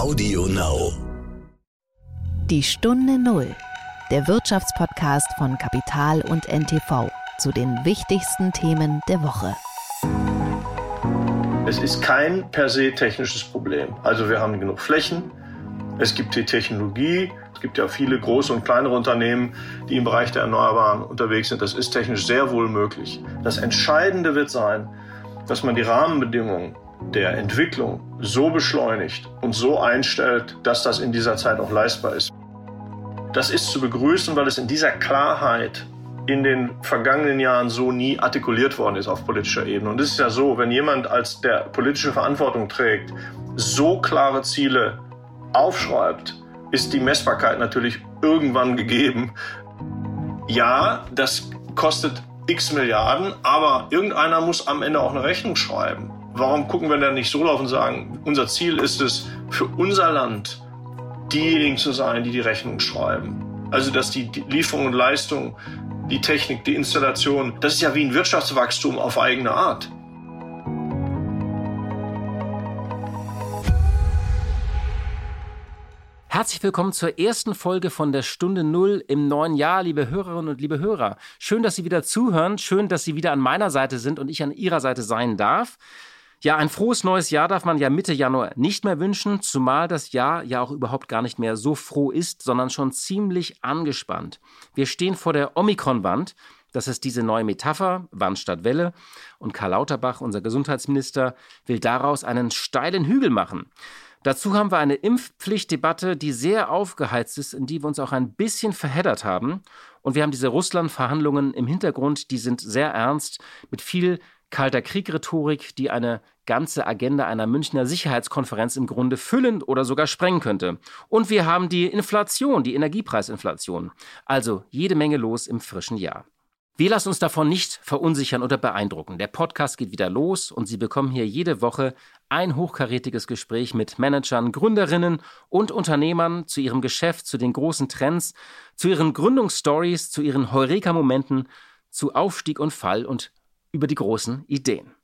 Audio Now. Die Stunde Null, der Wirtschaftspodcast von Kapital und NTV zu den wichtigsten Themen der Woche. Es ist kein per se technisches Problem. Also wir haben genug Flächen, es gibt die Technologie, es gibt ja viele große und kleinere Unternehmen, die im Bereich der Erneuerbaren unterwegs sind. Das ist technisch sehr wohl möglich. Das Entscheidende wird sein, dass man die Rahmenbedingungen der Entwicklung so beschleunigt und so einstellt, dass das in dieser Zeit auch leistbar ist. Das ist zu begrüßen, weil es in dieser Klarheit in den vergangenen Jahren so nie artikuliert worden ist auf politischer Ebene. Und es ist ja so, wenn jemand als der politische Verantwortung trägt, so klare Ziele aufschreibt, ist die Messbarkeit natürlich irgendwann gegeben. Ja, das kostet x Milliarden, aber irgendeiner muss am Ende auch eine Rechnung schreiben. Warum gucken wir dann nicht so drauf und sagen, unser Ziel ist es, für unser Land diejenigen zu sein, die die Rechnung schreiben? Also, dass die Lieferung und Leistung, die Technik, die Installation, das ist ja wie ein Wirtschaftswachstum auf eigene Art. Herzlich willkommen zur ersten Folge von der Stunde Null im neuen Jahr, liebe Hörerinnen und liebe Hörer. Schön, dass Sie wieder zuhören, schön, dass Sie wieder an meiner Seite sind und ich an Ihrer Seite sein darf. Ja, ein frohes neues Jahr darf man ja Mitte Januar nicht mehr wünschen, zumal das Jahr ja auch überhaupt gar nicht mehr so froh ist, sondern schon ziemlich angespannt. Wir stehen vor der Omikron-Wand. Das ist diese neue Metapher, Wand statt Welle. Und Karl Lauterbach, unser Gesundheitsminister, will daraus einen steilen Hügel machen. Dazu haben wir eine Impfpflichtdebatte, die sehr aufgeheizt ist, in die wir uns auch ein bisschen verheddert haben. Und wir haben diese Russland-Verhandlungen im Hintergrund, die sind sehr ernst, mit viel kalter Krieg-Rhetorik, die eine ganze Agenda einer Münchner Sicherheitskonferenz im Grunde füllen oder sogar sprengen könnte. Und wir haben die Inflation, die Energiepreisinflation. Also jede Menge los im frischen Jahr. Wir lassen uns davon nicht verunsichern oder beeindrucken. Der Podcast geht wieder los und Sie bekommen hier jede Woche ein hochkarätiges Gespräch mit Managern, Gründerinnen und Unternehmern zu ihrem Geschäft, zu den großen Trends, zu ihren Gründungsstories, zu ihren Heureka-Momenten, zu Aufstieg und Fall und über die großen Ideen.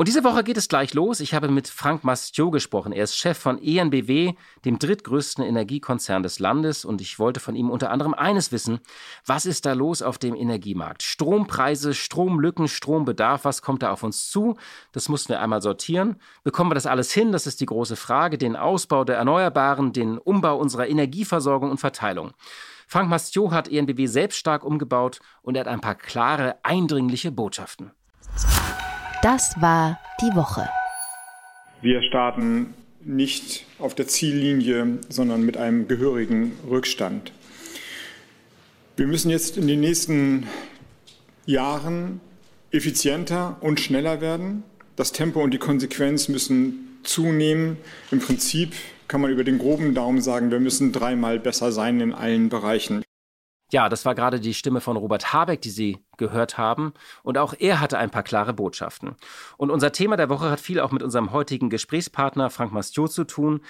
Und diese Woche geht es gleich los. Ich habe mit Frank Mastio gesprochen. Er ist Chef von ENBW, dem drittgrößten Energiekonzern des Landes. Und ich wollte von ihm unter anderem eines wissen. Was ist da los auf dem Energiemarkt? Strompreise, Stromlücken, Strombedarf, was kommt da auf uns zu? Das mussten wir einmal sortieren. Bekommen wir das alles hin? Das ist die große Frage. Den Ausbau der Erneuerbaren, den Umbau unserer Energieversorgung und Verteilung. Frank Mastio hat ENBW selbst stark umgebaut und er hat ein paar klare, eindringliche Botschaften. Das war die Woche. Wir starten nicht auf der Ziellinie, sondern mit einem gehörigen Rückstand. Wir müssen jetzt in den nächsten Jahren effizienter und schneller werden. Das Tempo und die Konsequenz müssen zunehmen. Im Prinzip kann man über den groben Daumen sagen, wir müssen dreimal besser sein in allen Bereichen. Ja, das war gerade die Stimme von Robert Habeck, die Sie gehört haben. Und auch er hatte ein paar klare Botschaften. Und unser Thema der Woche hat viel auch mit unserem heutigen Gesprächspartner Frank Mastio zu tun.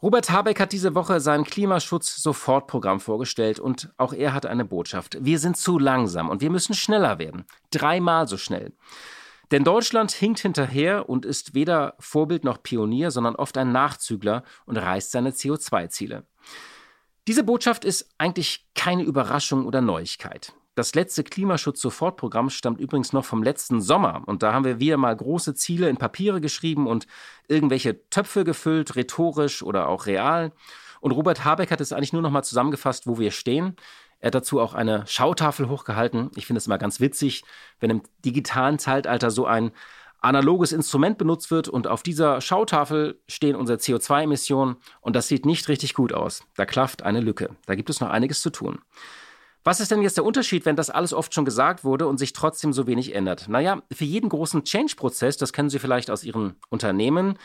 Robert Habeck hat diese Woche sein Klimaschutz-Sofortprogramm vorgestellt und auch er hat eine Botschaft. Wir sind zu langsam und wir müssen schneller werden. Dreimal so schnell. Denn Deutschland hinkt hinterher und ist weder Vorbild noch Pionier, sondern oft ein Nachzügler und reißt seine CO2-Ziele. Diese Botschaft ist eigentlich keine Überraschung oder Neuigkeit. Das letzte Klimaschutz-Sofortprogramm stammt übrigens noch vom letzten Sommer und da haben wir wieder mal große Ziele in Papiere geschrieben und irgendwelche Töpfe gefüllt, rhetorisch oder auch real. Und Robert Habeck hat es eigentlich nur noch mal zusammengefasst, wo wir stehen. Er hat dazu auch eine Schautafel hochgehalten. Ich finde es immer ganz witzig, wenn im digitalen Zeitalter so ein analoges Instrument benutzt wird und auf dieser Schautafel stehen unsere CO2-Emissionen und das sieht nicht richtig gut aus. Da klafft eine Lücke. Da gibt es noch einiges zu tun. Was ist denn jetzt der Unterschied, wenn das alles oft schon gesagt wurde und sich trotzdem so wenig ändert? Naja, für jeden großen Change-Prozess, das kennen Sie vielleicht aus Ihren Unternehmen,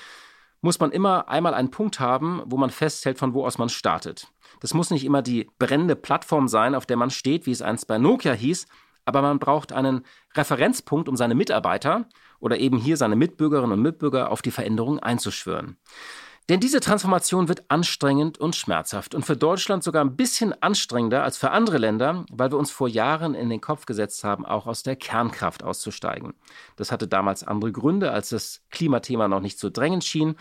muss man immer einmal einen Punkt haben, wo man festhält, von wo aus man startet. Das muss nicht immer die brennende Plattform sein, auf der man steht, wie es einst bei Nokia hieß, aber man braucht einen Referenzpunkt, um seine Mitarbeiter oder eben hier seine Mitbürgerinnen und Mitbürger auf die Veränderung einzuschwören. Denn diese Transformation wird anstrengend und schmerzhaft und für Deutschland sogar ein bisschen anstrengender als für andere Länder, weil wir uns vor Jahren in den Kopf gesetzt haben, auch aus der Kernkraft auszusteigen. Das hatte damals andere Gründe, als das Klimathema noch nicht so drängend schien.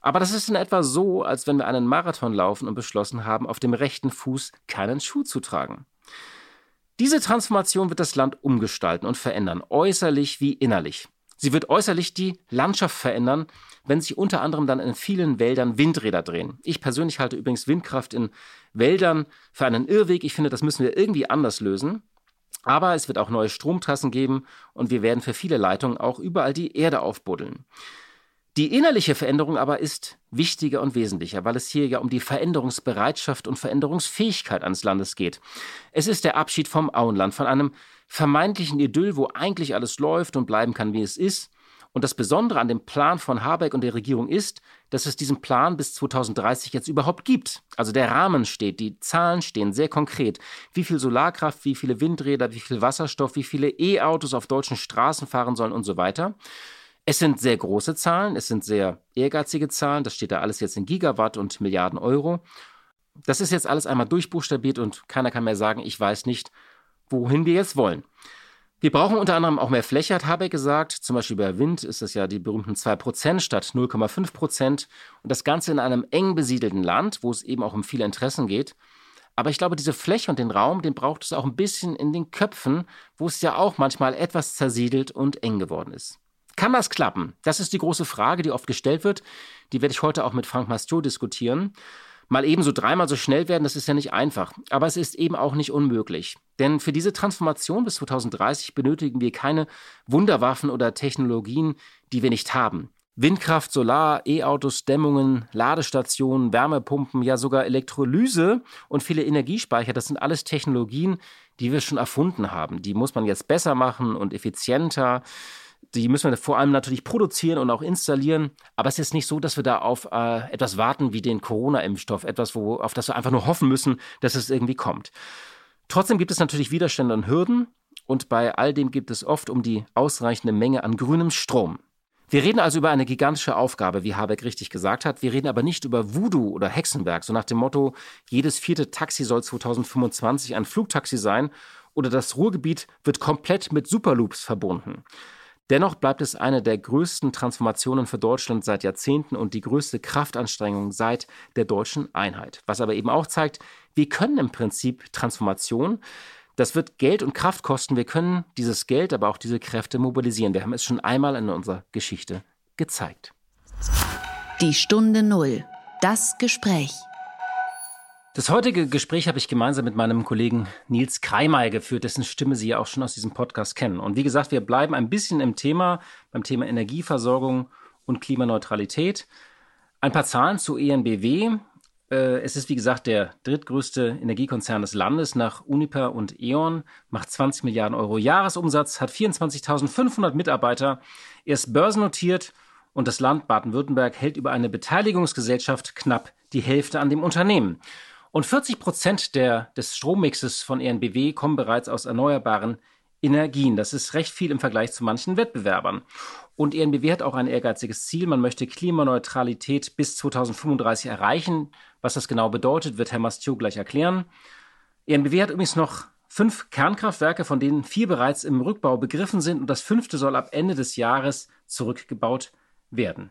Aber das ist in etwa so, als wenn wir einen Marathon laufen und beschlossen haben, auf dem rechten Fuß keinen Schuh zu tragen. Diese Transformation wird das Land umgestalten und verändern, äußerlich wie innerlich. Sie wird äußerlich die Landschaft verändern, wenn sich unter anderem dann in vielen Wäldern Windräder drehen. Ich persönlich halte übrigens Windkraft in Wäldern für einen Irrweg. Ich finde, das müssen wir irgendwie anders lösen. Aber es wird auch neue Stromtrassen geben und wir werden für viele Leitungen auch überall die Erde aufbuddeln. Die innerliche Veränderung aber ist wichtiger und wesentlicher, weil es hier ja um die Veränderungsbereitschaft und Veränderungsfähigkeit eines Landes geht. Es ist der Abschied vom Auenland, von einem vermeintlichen Idyll, wo eigentlich alles läuft und bleiben kann, wie es ist. Und das Besondere an dem Plan von Habeck und der Regierung ist, dass es diesen Plan bis 2030 jetzt überhaupt gibt. Also der Rahmen steht, die Zahlen stehen sehr konkret. Wie viel Solarkraft, wie viele Windräder, wie viel Wasserstoff, wie viele E-Autos auf deutschen Straßen fahren sollen und so weiter. Es sind sehr große Zahlen, es sind sehr ehrgeizige Zahlen, das steht da alles jetzt in Gigawatt und Milliarden Euro. Das ist jetzt alles einmal durchbuchstabiert und keiner kann mehr sagen, ich weiß nicht, wohin wir jetzt wollen. Wir brauchen unter anderem auch mehr Fläche, hat Habeck gesagt. Zum Beispiel bei Wind ist es ja die berühmten 2% statt 0,5%. Und das Ganze in einem eng besiedelten Land, wo es eben auch um viele Interessen geht. Aber ich glaube, diese Fläche und den Raum, den braucht es auch ein bisschen in den Köpfen, wo es ja auch manchmal etwas zersiedelt und eng geworden ist. Kann das klappen? Das ist die große Frage, die oft gestellt wird. Die werde ich heute auch mit Frank Mastio diskutieren mal eben so dreimal so schnell werden, das ist ja nicht einfach. Aber es ist eben auch nicht unmöglich. Denn für diese Transformation bis 2030 benötigen wir keine Wunderwaffen oder Technologien, die wir nicht haben. Windkraft, Solar, E-Autos, Dämmungen, Ladestationen, Wärmepumpen, ja sogar Elektrolyse und viele Energiespeicher, das sind alles Technologien, die wir schon erfunden haben. Die muss man jetzt besser machen und effizienter. Die müssen wir vor allem natürlich produzieren und auch installieren. Aber es ist nicht so, dass wir da auf äh, etwas warten wie den Corona-Impfstoff, etwas, wo, auf das wir einfach nur hoffen müssen, dass es irgendwie kommt. Trotzdem gibt es natürlich Widerstände und Hürden. Und bei all dem gibt es oft um die ausreichende Menge an grünem Strom. Wir reden also über eine gigantische Aufgabe, wie Habeck richtig gesagt hat. Wir reden aber nicht über Voodoo oder Hexenwerk, so nach dem Motto, jedes vierte Taxi soll 2025 ein Flugtaxi sein oder das Ruhrgebiet wird komplett mit Superloops verbunden. Dennoch bleibt es eine der größten Transformationen für Deutschland seit Jahrzehnten und die größte Kraftanstrengung seit der deutschen Einheit. Was aber eben auch zeigt, wir können im Prinzip Transformation, das wird Geld und Kraft kosten, wir können dieses Geld, aber auch diese Kräfte mobilisieren. Wir haben es schon einmal in unserer Geschichte gezeigt. Die Stunde Null. Das Gespräch. Das heutige Gespräch habe ich gemeinsam mit meinem Kollegen Nils Kreimeier geführt, dessen Stimme Sie ja auch schon aus diesem Podcast kennen. Und wie gesagt, wir bleiben ein bisschen im Thema, beim Thema Energieversorgung und Klimaneutralität. Ein paar Zahlen zu ENBW. Äh, es ist, wie gesagt, der drittgrößte Energiekonzern des Landes nach Uniper und E.ON, macht 20 Milliarden Euro Jahresumsatz, hat 24.500 Mitarbeiter, er ist börsennotiert und das Land Baden-Württemberg hält über eine Beteiligungsgesellschaft knapp die Hälfte an dem Unternehmen. Und 40 Prozent der, des Strommixes von ENBW kommen bereits aus erneuerbaren Energien. Das ist recht viel im Vergleich zu manchen Wettbewerbern. Und ENBW hat auch ein ehrgeiziges Ziel. Man möchte Klimaneutralität bis 2035 erreichen. Was das genau bedeutet, wird Herr Mastio gleich erklären. ENBW hat übrigens noch fünf Kernkraftwerke, von denen vier bereits im Rückbau begriffen sind und das fünfte soll ab Ende des Jahres zurückgebaut werden.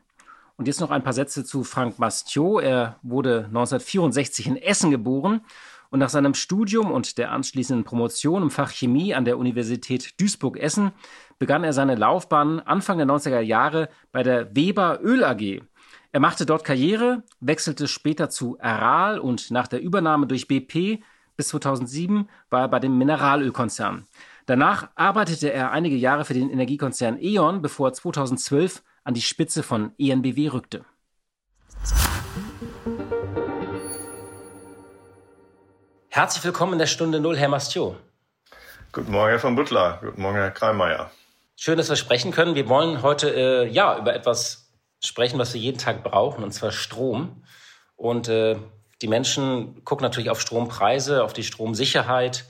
Und jetzt noch ein paar Sätze zu Frank Mastio. Er wurde 1964 in Essen geboren und nach seinem Studium und der anschließenden Promotion im Fach Chemie an der Universität Duisburg-Essen begann er seine Laufbahn Anfang der 90er Jahre bei der Weber Öl AG. Er machte dort Karriere, wechselte später zu Aral und nach der Übernahme durch BP bis 2007 war er bei dem Mineralölkonzern. Danach arbeitete er einige Jahre für den Energiekonzern E.ON, bevor er 2012 an die Spitze von ENBW rückte. Herzlich willkommen in der Stunde Null, Herr Mastio. Guten Morgen, Herr von Butler. Guten Morgen, Herr Kreimeier. Schön, dass wir sprechen können. Wir wollen heute äh, ja über etwas sprechen, was wir jeden Tag brauchen, und zwar Strom. Und äh, die Menschen gucken natürlich auf Strompreise, auf die Stromsicherheit.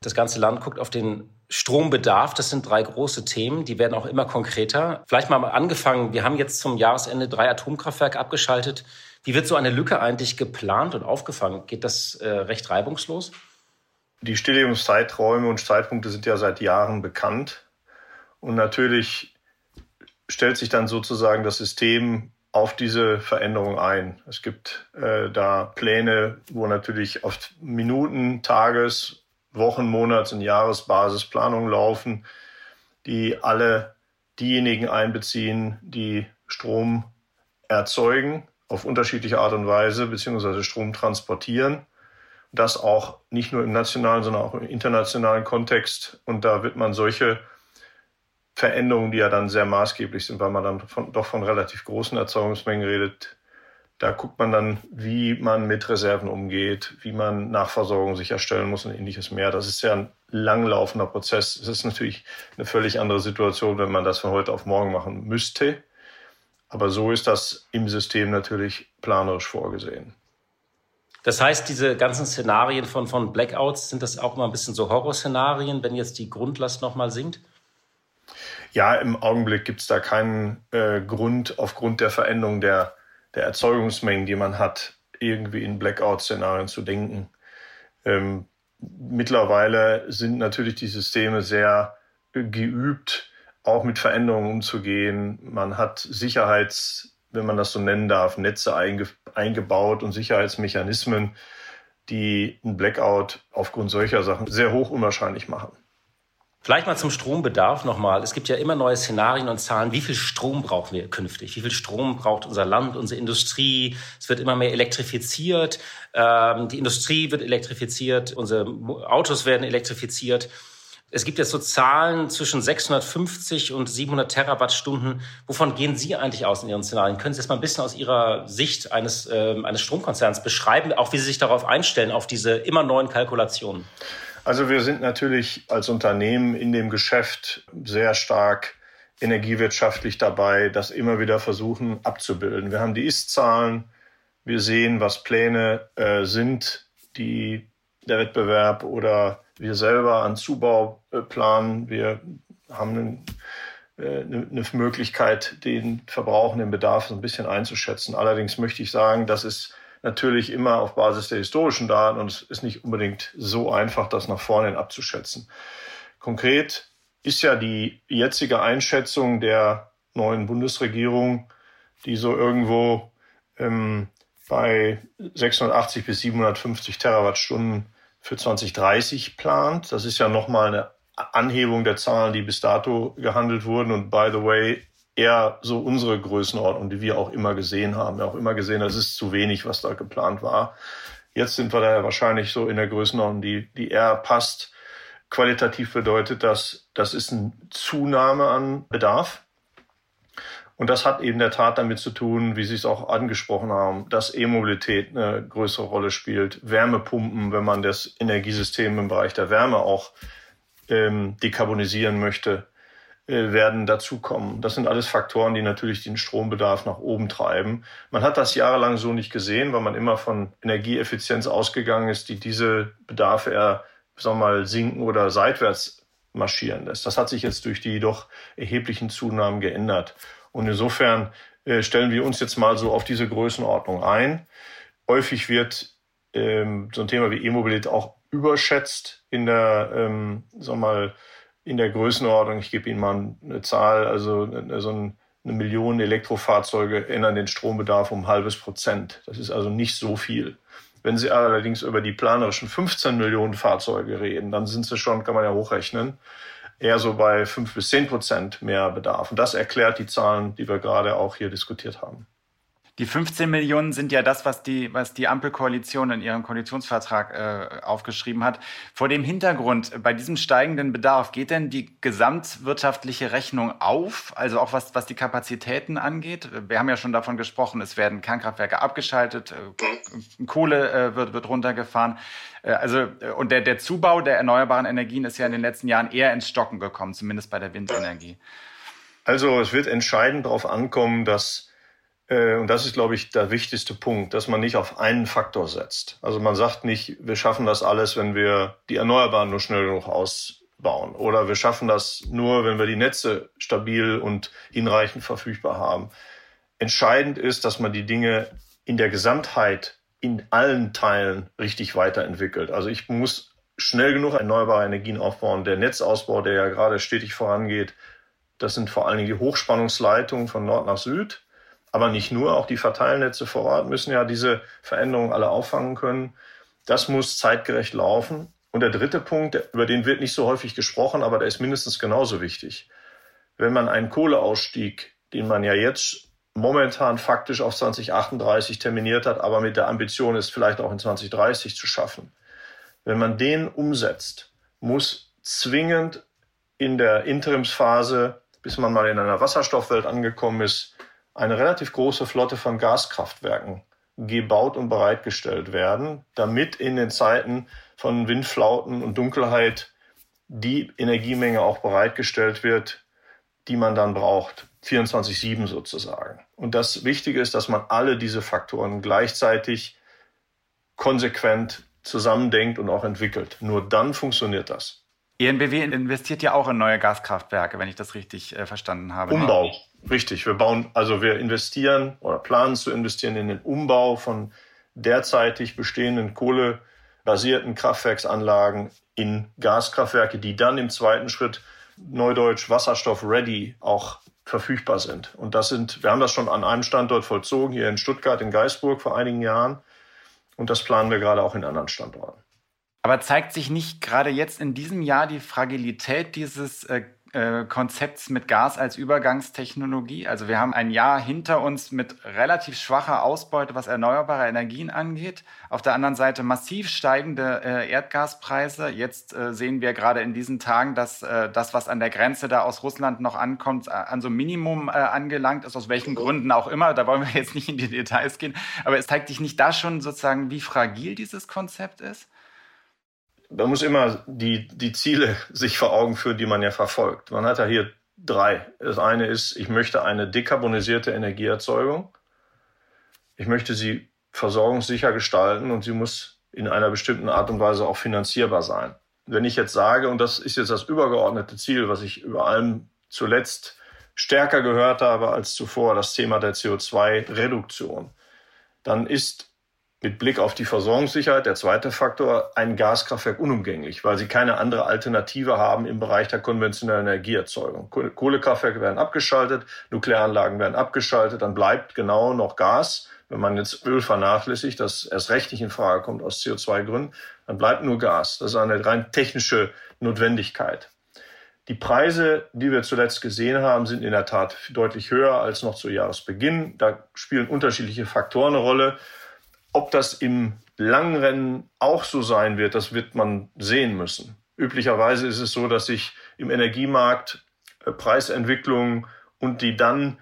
Das ganze Land guckt auf den Strombedarf, das sind drei große Themen, die werden auch immer konkreter. Vielleicht mal angefangen, wir haben jetzt zum Jahresende drei Atomkraftwerke abgeschaltet. Wie wird so eine Lücke eigentlich geplant und aufgefangen? Geht das äh, recht reibungslos? Die Stilllegungszeiträume und Zeitpunkte sind ja seit Jahren bekannt. Und natürlich stellt sich dann sozusagen das System auf diese Veränderung ein. Es gibt äh, da Pläne, wo natürlich auf Minuten, Tages, Wochen, Monats- und Jahresbasis Planungen laufen, die alle diejenigen einbeziehen, die Strom erzeugen auf unterschiedliche Art und Weise, beziehungsweise Strom transportieren. Das auch nicht nur im nationalen, sondern auch im internationalen Kontext. Und da wird man solche Veränderungen, die ja dann sehr maßgeblich sind, weil man dann von, doch von relativ großen Erzeugungsmengen redet. Da guckt man dann, wie man mit Reserven umgeht, wie man Nachversorgung sicherstellen muss und ähnliches mehr. Das ist ja ein langlaufender Prozess. Es ist natürlich eine völlig andere Situation, wenn man das von heute auf morgen machen müsste. Aber so ist das im System natürlich planerisch vorgesehen. Das heißt, diese ganzen Szenarien von, von Blackouts, sind das auch immer ein bisschen so Horrorszenarien, wenn jetzt die Grundlast nochmal sinkt? Ja, im Augenblick gibt es da keinen äh, Grund, aufgrund der Veränderung der, der Erzeugungsmengen, die man hat, irgendwie in Blackout-Szenarien zu denken. Ähm, mittlerweile sind natürlich die Systeme sehr äh, geübt, auch mit Veränderungen umzugehen. Man hat Sicherheits, wenn man das so nennen darf, Netze einge eingebaut und Sicherheitsmechanismen, die ein Blackout aufgrund solcher Sachen sehr hoch unwahrscheinlich machen. Vielleicht mal zum Strombedarf nochmal. Es gibt ja immer neue Szenarien und Zahlen. Wie viel Strom brauchen wir künftig? Wie viel Strom braucht unser Land, unsere Industrie? Es wird immer mehr elektrifiziert. Ähm, die Industrie wird elektrifiziert. Unsere Autos werden elektrifiziert. Es gibt jetzt so Zahlen zwischen 650 und 700 Terawattstunden. Wovon gehen Sie eigentlich aus in Ihren Szenarien? Können Sie das mal ein bisschen aus Ihrer Sicht eines, äh, eines Stromkonzerns beschreiben, auch wie Sie sich darauf einstellen, auf diese immer neuen Kalkulationen? Also wir sind natürlich als Unternehmen in dem Geschäft sehr stark energiewirtschaftlich dabei, das immer wieder versuchen abzubilden. Wir haben die Ist-Zahlen, wir sehen, was Pläne äh, sind, die der Wettbewerb oder wir selber an Zubau äh, planen. Wir haben äh, eine Möglichkeit, den Verbrauch den Bedarf ein bisschen einzuschätzen. Allerdings möchte ich sagen, das ist natürlich immer auf Basis der historischen Daten und es ist nicht unbedingt so einfach, das nach vorne abzuschätzen. Konkret ist ja die jetzige Einschätzung der neuen Bundesregierung, die so irgendwo ähm, bei 680 bis 750 Terawattstunden für 2030 plant. Das ist ja nochmal eine Anhebung der Zahlen, die bis dato gehandelt wurden. Und by the way, eher so unsere Größenordnung, die wir auch immer gesehen haben. Wir haben auch immer gesehen, das ist zu wenig, was da geplant war. Jetzt sind wir da wahrscheinlich so in der Größenordnung, die, die eher passt. Qualitativ bedeutet das, das ist eine Zunahme an Bedarf. Und das hat eben der Tat damit zu tun, wie Sie es auch angesprochen haben, dass E-Mobilität eine größere Rolle spielt. Wärmepumpen, wenn man das Energiesystem im Bereich der Wärme auch ähm, dekarbonisieren möchte. Äh, werden dazukommen. Das sind alles Faktoren, die natürlich den Strombedarf nach oben treiben. Man hat das jahrelang so nicht gesehen, weil man immer von Energieeffizienz ausgegangen ist, die diese Bedarfe eher, sagen wir mal, sinken oder seitwärts marschieren lässt. Das hat sich jetzt durch die doch erheblichen Zunahmen geändert. Und insofern äh, stellen wir uns jetzt mal so auf diese Größenordnung ein. Häufig wird ähm, so ein Thema wie E-Mobilität auch überschätzt in der, ähm, sagen wir mal, in der Größenordnung, ich gebe Ihnen mal eine Zahl, also so ein, eine Million Elektrofahrzeuge ändern den Strombedarf um ein halbes Prozent. Das ist also nicht so viel. Wenn Sie allerdings über die planerischen 15 Millionen Fahrzeuge reden, dann sind Sie schon, kann man ja hochrechnen, eher so bei fünf bis zehn Prozent mehr Bedarf. Und das erklärt die Zahlen, die wir gerade auch hier diskutiert haben. Die 15 Millionen sind ja das, was die, was die Ampelkoalition in ihrem Koalitionsvertrag äh, aufgeschrieben hat. Vor dem Hintergrund, bei diesem steigenden Bedarf, geht denn die gesamtwirtschaftliche Rechnung auf? Also auch was, was die Kapazitäten angeht? Wir haben ja schon davon gesprochen, es werden Kernkraftwerke abgeschaltet, äh, Kohle äh, wird, wird runtergefahren. Äh, also, äh, und der, der Zubau der erneuerbaren Energien ist ja in den letzten Jahren eher ins Stocken gekommen, zumindest bei der Windenergie. Also es wird entscheidend darauf ankommen, dass äh, und das ist, glaube ich, der wichtigste Punkt, dass man nicht auf einen Faktor setzt. Also man sagt nicht, wir schaffen das alles, wenn wir die Erneuerbaren nur schnell genug ausbauen. Oder wir schaffen das nur, wenn wir die Netze stabil und hinreichend verfügbar haben. Entscheidend ist, dass man die Dinge in der Gesamtheit in allen Teilen richtig weiterentwickelt. Also ich muss schnell genug erneuerbare Energien aufbauen. Der Netzausbau, der ja gerade stetig vorangeht, das sind vor allen Dingen die Hochspannungsleitungen von Nord nach Süd Aber nicht nur, auch die Verteilnetze vor Ort müssen ja diese Veränderungen alle auffangen können. Das muss zeitgerecht laufen. Und der dritte Punkt, über den wird nicht so häufig gesprochen, aber der ist mindestens genauso wichtig. Wenn man einen Kohleausstieg, den man ja jetzt momentan faktisch auf 2038 terminiert hat, aber mit der Ambition ist vielleicht auch in 2030 zu schaffen. Wenn man den umsetzt, muss zwingend in der Interimsphase, bis man mal in einer Wasserstoffwelt angekommen ist, eine relativ große Flotte von Gaskraftwerken gebaut und bereitgestellt werden, damit in den Zeiten von Windflauten und Dunkelheit die Energiemenge auch bereitgestellt wird, die man dann braucht. 24-7 sozusagen. Und das Wichtige ist, dass man alle diese Faktoren gleichzeitig konsequent zusammendenkt und auch entwickelt. Nur dann funktioniert das. ENBW investiert ja auch in neue Gaskraftwerke, wenn ich das richtig äh, verstanden habe. Umbau, richtig. Wir bauen, also wir investieren oder planen zu investieren in den Umbau von derzeitig bestehenden kohlebasierten Kraftwerksanlagen in Gaskraftwerke, die dann im zweiten Schritt neudeutsch Wasserstoff ready auch verfügbar sind. Und das sind, wir haben das schon an einem Standort vollzogen, hier in Stuttgart, in Geisburg vor einigen Jahren. Und das planen wir gerade auch in anderen Standorten. Aber zeigt sich nicht gerade jetzt in diesem Jahr die Fragilität dieses äh, äh, Konzepts mit Gas als Übergangstechnologie. Also wir haben ein Jahr hinter uns mit relativ schwacher Ausbeute, was erneuerbare Energien angeht. Auf der anderen Seite massiv steigende äh, Erdgaspreise. Jetzt äh, sehen wir gerade in diesen Tagen, dass äh, das, was an der Grenze da aus Russland noch ankommt, an so ein Minimum äh, angelangt ist, aus welchen Gründen auch immer. Da wollen wir jetzt nicht in die Details gehen. Aber es zeigt dich nicht da schon sozusagen, wie fragil dieses Konzept ist? Man muss immer die, die Ziele sich vor Augen führen, die man ja verfolgt. Man hat ja hier drei. Das eine ist, ich möchte eine dekarbonisierte Energieerzeugung. Ich möchte sie versorgungssicher gestalten und sie muss in einer bestimmten Art und Weise auch finanzierbar sein. Wenn ich jetzt sage, und das ist jetzt das übergeordnete Ziel, was ich über allem zuletzt stärker gehört habe als zuvor, das Thema der CO2-Reduktion, dann ist mit Blick auf die Versorgungssicherheit, der zweite Faktor, ein Gaskraftwerk unumgänglich, weil sie keine andere Alternative haben im Bereich der konventionellen Energieerzeugung. Kohlekraftwerke werden abgeschaltet, Nuklearanlagen werden abgeschaltet, dann bleibt genau noch Gas. Wenn man jetzt Öl vernachlässigt, das erst recht nicht in Frage kommt aus CO2-Gründen, dann bleibt nur Gas. Das ist eine rein technische Notwendigkeit. Die Preise, die wir zuletzt gesehen haben, sind in der Tat deutlich höher als noch zu Jahresbeginn. Da spielen unterschiedliche Faktoren eine Rolle. Ob das im Langrennen auch so sein wird, das wird man sehen müssen. Üblicherweise ist es so, dass sich im Energiemarkt äh, Preisentwicklung und die dann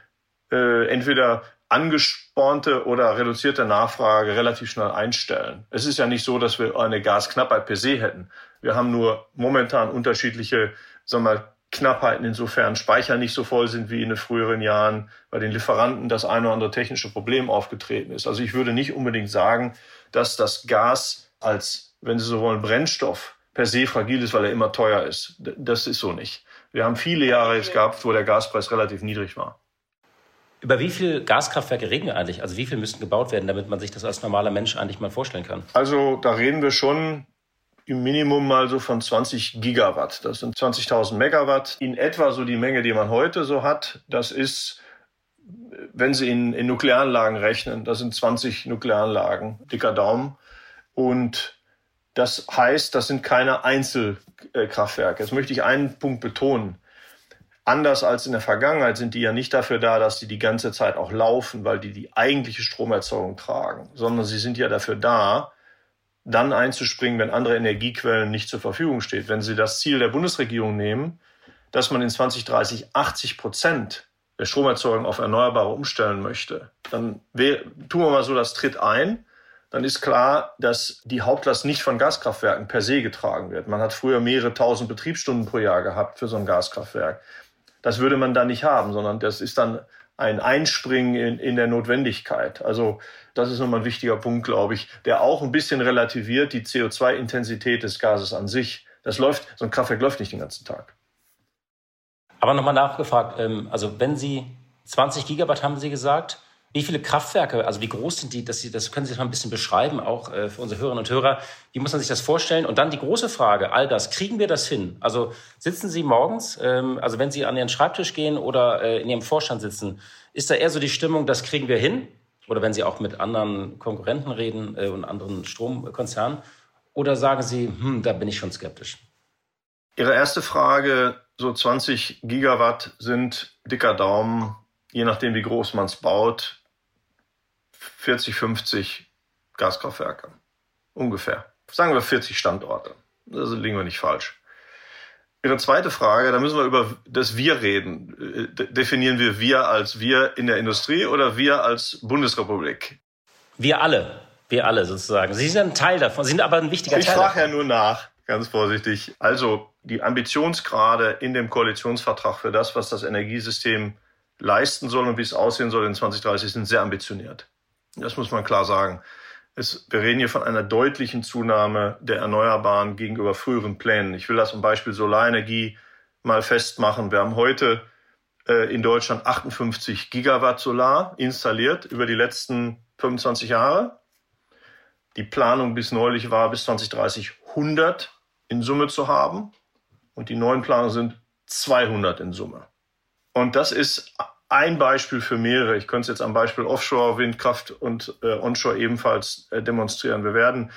äh, entweder angespornte oder reduzierte Nachfrage relativ schnell einstellen. Es ist ja nicht so, dass wir eine Gasknappheit per se hätten. Wir haben nur momentan unterschiedliche, sagen wir mal, Knappheiten insofern Speicher nicht so voll sind wie in den früheren Jahren, bei den Lieferanten das eine oder andere technische Problem aufgetreten ist. Also ich würde nicht unbedingt sagen, dass das Gas als, wenn Sie so wollen, Brennstoff per se fragil ist, weil er immer teuer ist. Das ist so nicht. Wir haben viele Jahre jetzt gehabt, wo der Gaspreis relativ niedrig war. Über wie viele Gaskraftwerke reden wir eigentlich? Also wie viel müssten gebaut werden, damit man sich das als normaler Mensch eigentlich mal vorstellen kann? Also da reden wir schon im Minimum mal so von 20 Gigawatt. Das sind 20.000 Megawatt. In etwa so die Menge, die man heute so hat. Das ist, wenn Sie in, in Nuklearanlagen rechnen, das sind 20 Nuklearanlagen, dicker Daumen. Und das heißt, das sind keine Einzelkraftwerke. Jetzt möchte ich einen Punkt betonen. Anders als in der Vergangenheit sind die ja nicht dafür da, dass die die ganze Zeit auch laufen, weil die die eigentliche Stromerzeugung tragen, sondern sie sind ja dafür da, dann einzuspringen, wenn andere Energiequellen nicht zur Verfügung stehen. Wenn Sie das Ziel der Bundesregierung nehmen, dass man in 2030 80 Prozent der Stromerzeugung auf Erneuerbare umstellen möchte, dann tun wir mal so das Tritt ein. Dann ist klar, dass die Hauptlast nicht von Gaskraftwerken per se getragen wird. Man hat früher mehrere tausend Betriebsstunden pro Jahr gehabt für so ein Gaskraftwerk. Das würde man da nicht haben, sondern das ist dann ein Einspringen in, in der Notwendigkeit. Also das ist nochmal ein wichtiger Punkt, glaube ich, der auch ein bisschen relativiert die CO2-Intensität des Gases an sich. Das läuft, so ein Kraftwerk läuft nicht den ganzen Tag. Aber nochmal nachgefragt, ähm, also wenn Sie 20 Gigawatt haben Sie gesagt, wie viele Kraftwerke, also wie groß sind die, das, das können Sie mal ein bisschen beschreiben, auch äh, für unsere Hörerinnen und Hörer. Wie muss man sich das vorstellen? Und dann die große Frage, all das, kriegen wir das hin? Also sitzen Sie morgens, ähm, also wenn Sie an Ihren Schreibtisch gehen oder äh, in Ihrem Vorstand sitzen, Ist da eher so die Stimmung, das kriegen wir hin? Oder wenn Sie auch mit anderen Konkurrenten reden äh, und anderen Stromkonzernen? Oder sagen Sie, hm, da bin ich schon skeptisch? Ihre erste Frage, so 20 Gigawatt sind dicker Daumen, je nachdem wie groß man es baut, 40, 50 Gaskraftwerke. Ungefähr. Sagen wir 40 Standorte. Da liegen wir nicht falsch. Ihre zweite Frage, da müssen wir über das Wir reden. Äh, definieren wir wir als wir in der Industrie oder wir als Bundesrepublik? Wir alle. Wir alle sozusagen. Sie sind ein Teil davon, Sie sind aber ein wichtiger ich Teil. Ich frage ja nur nach, ganz vorsichtig. Also die Ambitionsgrade in dem Koalitionsvertrag für das, was das Energiesystem leisten soll und wie es aussehen soll in 2030, sind sehr ambitioniert. Das muss man klar sagen. Es, wir reden hier von einer deutlichen Zunahme der Erneuerbaren gegenüber früheren Plänen. Ich will das zum Beispiel Solarenergie mal festmachen. Wir haben heute äh, in Deutschland 58 Gigawatt Solar installiert über die letzten 25 Jahre. Die Planung bis neulich war, bis 2030 100 in Summe zu haben. Und die neuen Planungen sind 200 in Summe. Und das ist ein Beispiel für mehrere. Ich könnte es jetzt am Beispiel Offshore, Windkraft und äh, Onshore ebenfalls äh, demonstrieren. Wir werden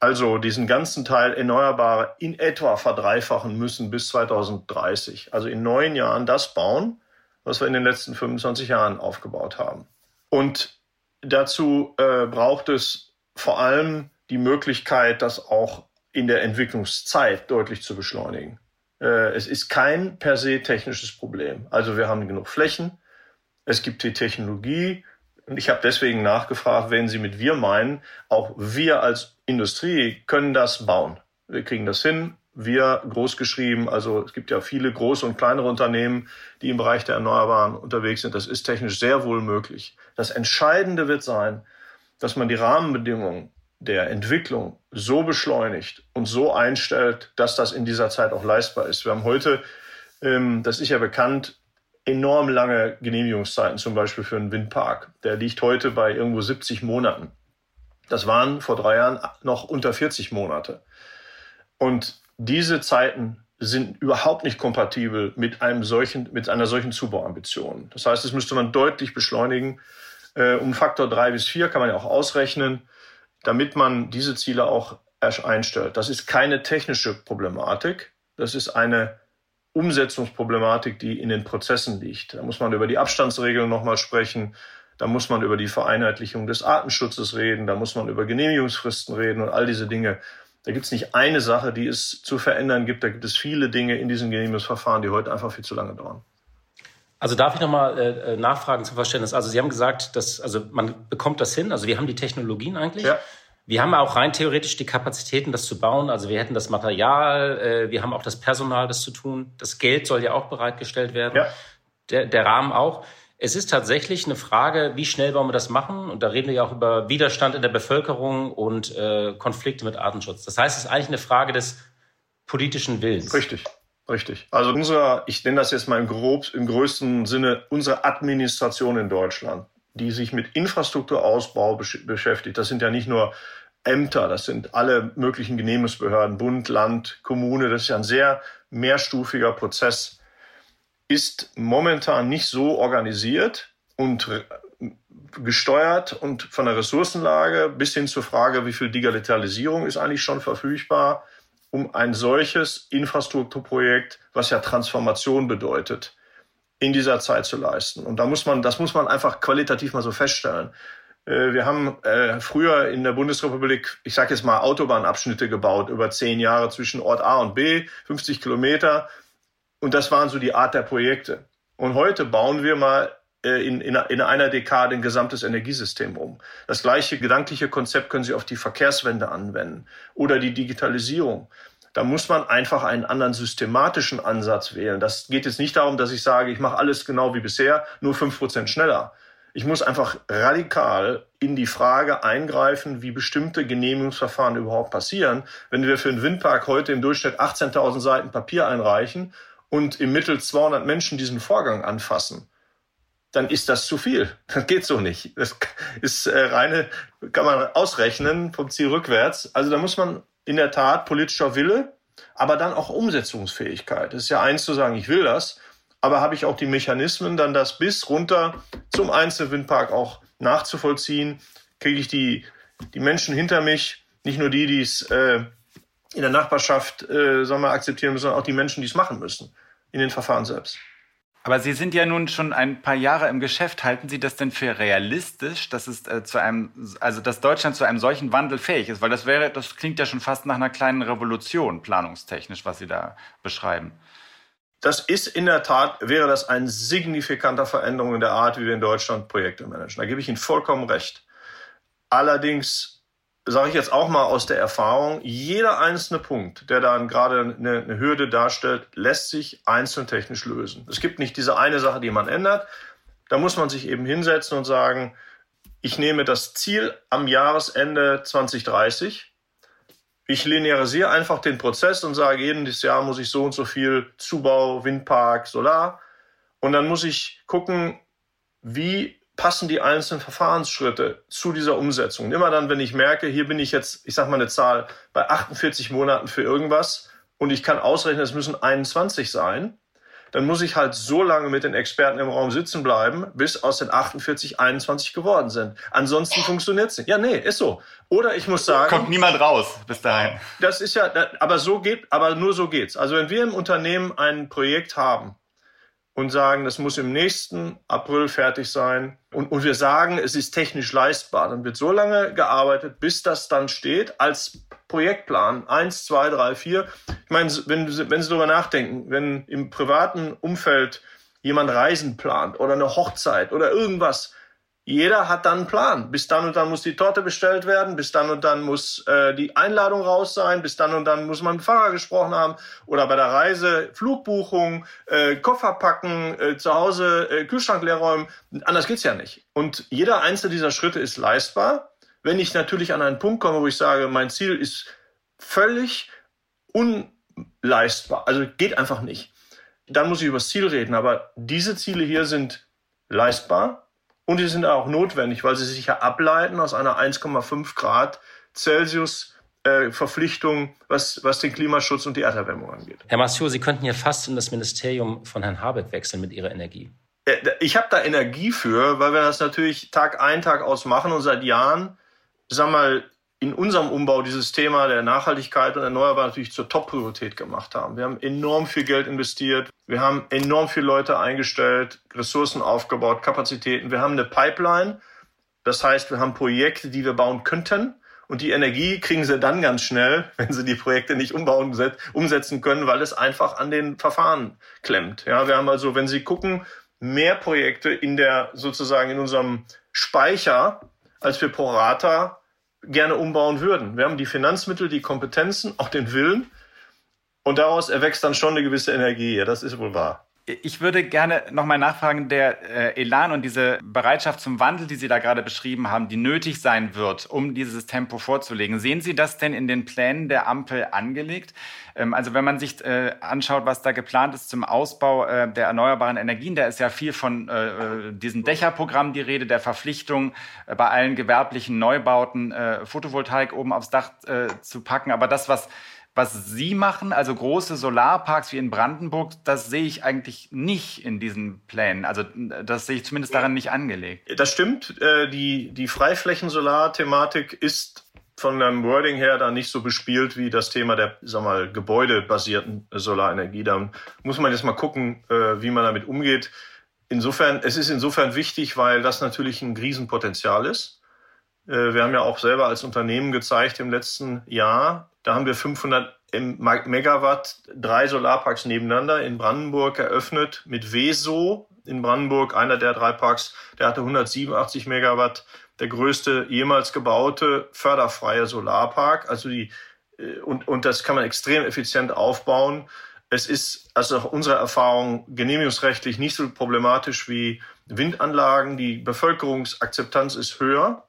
also diesen ganzen Teil Erneuerbare in etwa verdreifachen müssen bis 2030. Also in neun Jahren das bauen, was wir in den letzten 25 Jahren aufgebaut haben. Und dazu äh, braucht es vor allem die Möglichkeit, das auch in der Entwicklungszeit deutlich zu beschleunigen. Äh, es ist kein per se technisches Problem. Also wir haben genug Flächen, es gibt die Technologie. Und ich habe deswegen nachgefragt, wenn Sie mit wir meinen, auch wir als Industrie können das bauen. Wir kriegen das hin. Wir groß geschrieben, also es gibt ja viele große und kleinere Unternehmen, die im Bereich der Erneuerbaren unterwegs sind. Das ist technisch sehr wohl möglich. Das Entscheidende wird sein, dass man die Rahmenbedingungen der Entwicklung so beschleunigt und so einstellt, dass das in dieser Zeit auch leistbar ist. Wir haben heute, ähm, das ist ja bekannt, enorm lange Genehmigungszeiten, zum Beispiel für einen Windpark. Der liegt heute bei irgendwo 70 Monaten. Das waren vor drei Jahren noch unter 40 Monate. Und diese Zeiten sind überhaupt nicht kompatibel mit einem solchen, mit einer solchen Zubauambition. Das heißt, das müsste man deutlich beschleunigen. Äh, um Faktor drei bis vier kann man ja auch ausrechnen, damit man diese Ziele auch einstellt. Das ist keine technische Problematik. Das ist eine Umsetzungsproblematik, die in den Prozessen liegt. Da muss man über die Abstandsregeln nochmal sprechen. Da muss man über die Vereinheitlichung des Artenschutzes reden. Da muss man über Genehmigungsfristen reden und all diese Dinge. Da gibt es nicht eine Sache, die es zu verändern gibt. Da gibt es viele Dinge in diesen Genehmigungsverfahren, die heute einfach viel zu lange dauern. Also darf ich nochmal äh, nachfragen zum Verständnis? Also Sie haben gesagt, dass also man bekommt das hin. Also wir haben die Technologien eigentlich. Ja. Wir haben auch rein theoretisch die Kapazitäten, das zu bauen. Also wir hätten das Material, äh, wir haben auch das Personal, das zu tun. Das Geld soll ja auch bereitgestellt werden. Ja. Der, der Rahmen auch. Es ist tatsächlich eine Frage, wie schnell wollen wir das machen? Und da reden wir ja auch über Widerstand in der Bevölkerung und äh, Konflikte mit Artenschutz. Das heißt, es ist eigentlich eine Frage des politischen Willens. Richtig. Richtig. Also unser, ich nenne das jetzt mal im grob, im größten Sinne, unsere Administration in Deutschland die sich mit Infrastrukturausbau besch beschäftigt. Das sind ja nicht nur Ämter, das sind alle möglichen Genehmigungsbehörden, Bund, Land, Kommune. Das ist ja ein sehr mehrstufiger Prozess. Ist momentan nicht so organisiert und gesteuert und von der Ressourcenlage bis hin zur Frage, wie viel Digitalisierung ist eigentlich schon verfügbar, um ein solches Infrastrukturprojekt, was ja Transformation bedeutet, in dieser Zeit zu leisten. Und da muss man, das muss man einfach qualitativ mal so feststellen. Äh, wir haben äh, früher in der Bundesrepublik, ich sage jetzt mal, Autobahnabschnitte gebaut über zehn Jahre zwischen Ort A und B, 50 Kilometer. Und das waren so die Art der Projekte. Und heute bauen wir mal äh, in, in, in einer Dekade ein gesamtes Energiesystem um. Das gleiche gedankliche Konzept können Sie auf die Verkehrswende anwenden oder die Digitalisierung. Da muss man einfach einen anderen systematischen Ansatz wählen. Das geht jetzt nicht darum, dass ich sage, ich mache alles genau wie bisher, nur fünf Prozent schneller. Ich muss einfach radikal in die Frage eingreifen, wie bestimmte Genehmigungsverfahren überhaupt passieren. Wenn wir für einen Windpark heute im Durchschnitt 18.000 Seiten Papier einreichen und im Mittel 200 Menschen diesen Vorgang anfassen, dann ist das zu viel. Das geht so nicht. Das ist äh, reine, kann man ausrechnen vom Ziel rückwärts. Also da muss man in der Tat politischer Wille, aber dann auch Umsetzungsfähigkeit. Es ist ja eins zu sagen, ich will das, aber habe ich auch die Mechanismen, dann das bis runter zum einzelnen Windpark auch nachzuvollziehen? Kriege ich die, die Menschen hinter mich, nicht nur die, die es äh, in der Nachbarschaft äh, sagen wir, akzeptieren müssen, sondern auch die Menschen, die es machen müssen in den Verfahren selbst. Aber Sie sind ja nun schon ein paar Jahre im Geschäft. Halten Sie das denn für realistisch, dass es äh, zu einem, also dass Deutschland zu einem solchen Wandel fähig ist? Weil das wäre, das klingt ja schon fast nach einer kleinen Revolution planungstechnisch, was Sie da beschreiben. Das ist in der Tat, wäre das ein signifikanter Veränderung in der Art, wie wir in Deutschland Projekte managen. Da gebe ich Ihnen vollkommen recht. Allerdings sage ich jetzt auch mal aus der Erfahrung, jeder einzelne Punkt, der dann gerade eine, eine, Hürde darstellt, lässt sich einzeln technisch lösen. Es gibt nicht diese eine Sache, die man ändert. Da muss man sich eben hinsetzen und sagen, ich nehme das Ziel am Jahresende 2030. Ich linearisiere einfach den Prozess und sage, jedes Jahr muss ich so und so viel Zubau, Windpark, Solar. Und dann muss ich gucken, wie passen die einzelnen Verfahrensschritte zu dieser Umsetzung. Und immer dann, wenn ich merke, hier bin ich jetzt, ich sage mal eine Zahl, bei 48 Monaten für irgendwas und ich kann ausrechnen, es müssen 21 sein, dann muss ich halt so lange mit den Experten im Raum sitzen bleiben, bis aus den 48 21 geworden sind. Ansonsten funktioniert es nicht. Ja, nee, ist so. Oder ich muss sagen. Kommt niemand raus bis dahin. Das ist ja, aber so geht, aber nur so geht's. Also wenn wir im Unternehmen ein Projekt haben, und sagen, das muss im nächsten April fertig sein. Und, und wir sagen, es ist technisch leistbar. Dann wird so lange gearbeitet, bis das dann steht als Projektplan. Eins, zwei, drei, vier. Ich meine, wenn, wenn Sie darüber nachdenken, wenn im privaten Umfeld jemand Reisen plant oder eine Hochzeit oder irgendwas, jeder hat dann einen Plan. Bis dann und dann muss die Torte bestellt werden, bis dann und dann muss äh, die Einladung raus sein, bis dann und dann muss man mit dem Fahrer gesprochen haben oder bei der Reise Flugbuchung, äh, Koffer packen, äh, zu Hause äh, Kühlschrank leer räumen. Anders geht's ja nicht. Und jeder einzelne dieser Schritte ist leistbar. Wenn ich natürlich an einen Punkt komme, wo ich sage, mein Ziel ist völlig unleistbar, also geht einfach nicht, dann muss ich über das Ziel reden. Aber diese Ziele hier sind leistbar und die sind auch notwendig, weil sie sich ja ableiten aus einer 1,5 Grad Celsius äh, Verpflichtung, was, was den Klimaschutz und die Erderwärmung angeht. Herr Massiot, Sie könnten hier fast in das Ministerium von Herrn Habeck wechseln mit Ihrer Energie. Äh, ich habe da Energie für, weil wir das natürlich Tag ein, Tag aus machen und seit Jahren, sag mal, in unserem Umbau dieses Thema der Nachhaltigkeit und Erneuerbar natürlich zur Top-Priorität gemacht haben. Wir haben enorm viel Geld investiert. Wir haben enorm viele Leute eingestellt, Ressourcen aufgebaut, Kapazitäten. Wir haben eine Pipeline. Das heißt, wir haben Projekte, die wir bauen könnten. Und die Energie kriegen sie dann ganz schnell, wenn sie die Projekte nicht umbauen, umsetzen können, weil es einfach an den Verfahren klemmt. Ja, wir haben also, wenn Sie gucken, mehr Projekte in der, sozusagen in unserem Speicher, als wir pro Rata gerne umbauen würden. Wir haben die Finanzmittel, die Kompetenzen, auch den Willen. Und daraus erwächst dann schon eine gewisse Energie. Ja, das ist wohl wahr. Ich würde gerne nochmal nachfragen, der äh, Elan und diese Bereitschaft zum Wandel, die Sie da gerade beschrieben haben, die nötig sein wird, um dieses Tempo vorzulegen. Sehen Sie das denn in den Plänen der Ampel angelegt? Ähm, also wenn man sich äh, anschaut, was da geplant ist zum Ausbau äh, der erneuerbaren Energien, da ist ja viel von diesem Dächerprogramm die Rede, der Verpflichtung, bei allen gewerblichen Neubauten Photovoltaik oben aufs Dach zu packen. Aber das, was was Sie machen, also große Solarparks wie in Brandenburg, das sehe ich eigentlich nicht in diesen Plänen. Also das sehe ich zumindest daran nicht angelegt. Das stimmt. Äh, die, die Freiflächen-Solar-Thematik ist von einem Wording her da nicht so bespielt wie das Thema der, sag mal, gebäudebasierten Solarenergie. Da muss man jetzt mal gucken, äh, wie man damit umgeht. Insofern, es ist insofern wichtig, weil das natürlich ein Riesenpotenzial ist. Äh, wir haben ja auch selber als Unternehmen gezeigt im letzten Jahr, da haben wir 500 Megawatt, drei Solarparks nebeneinander in Brandenburg eröffnet mit Weso in Brandenburg, einer der drei Parks, der hatte 187 Megawatt, der größte jemals gebaute förderfreie Solarpark. Also die, äh, und, und das kann man extrem effizient aufbauen. Es ist also nach unserer Erfahrung genehmigungsrechtlich nicht so problematisch wie Windanlagen. Die Bevölkerungsakzeptanz ist höher.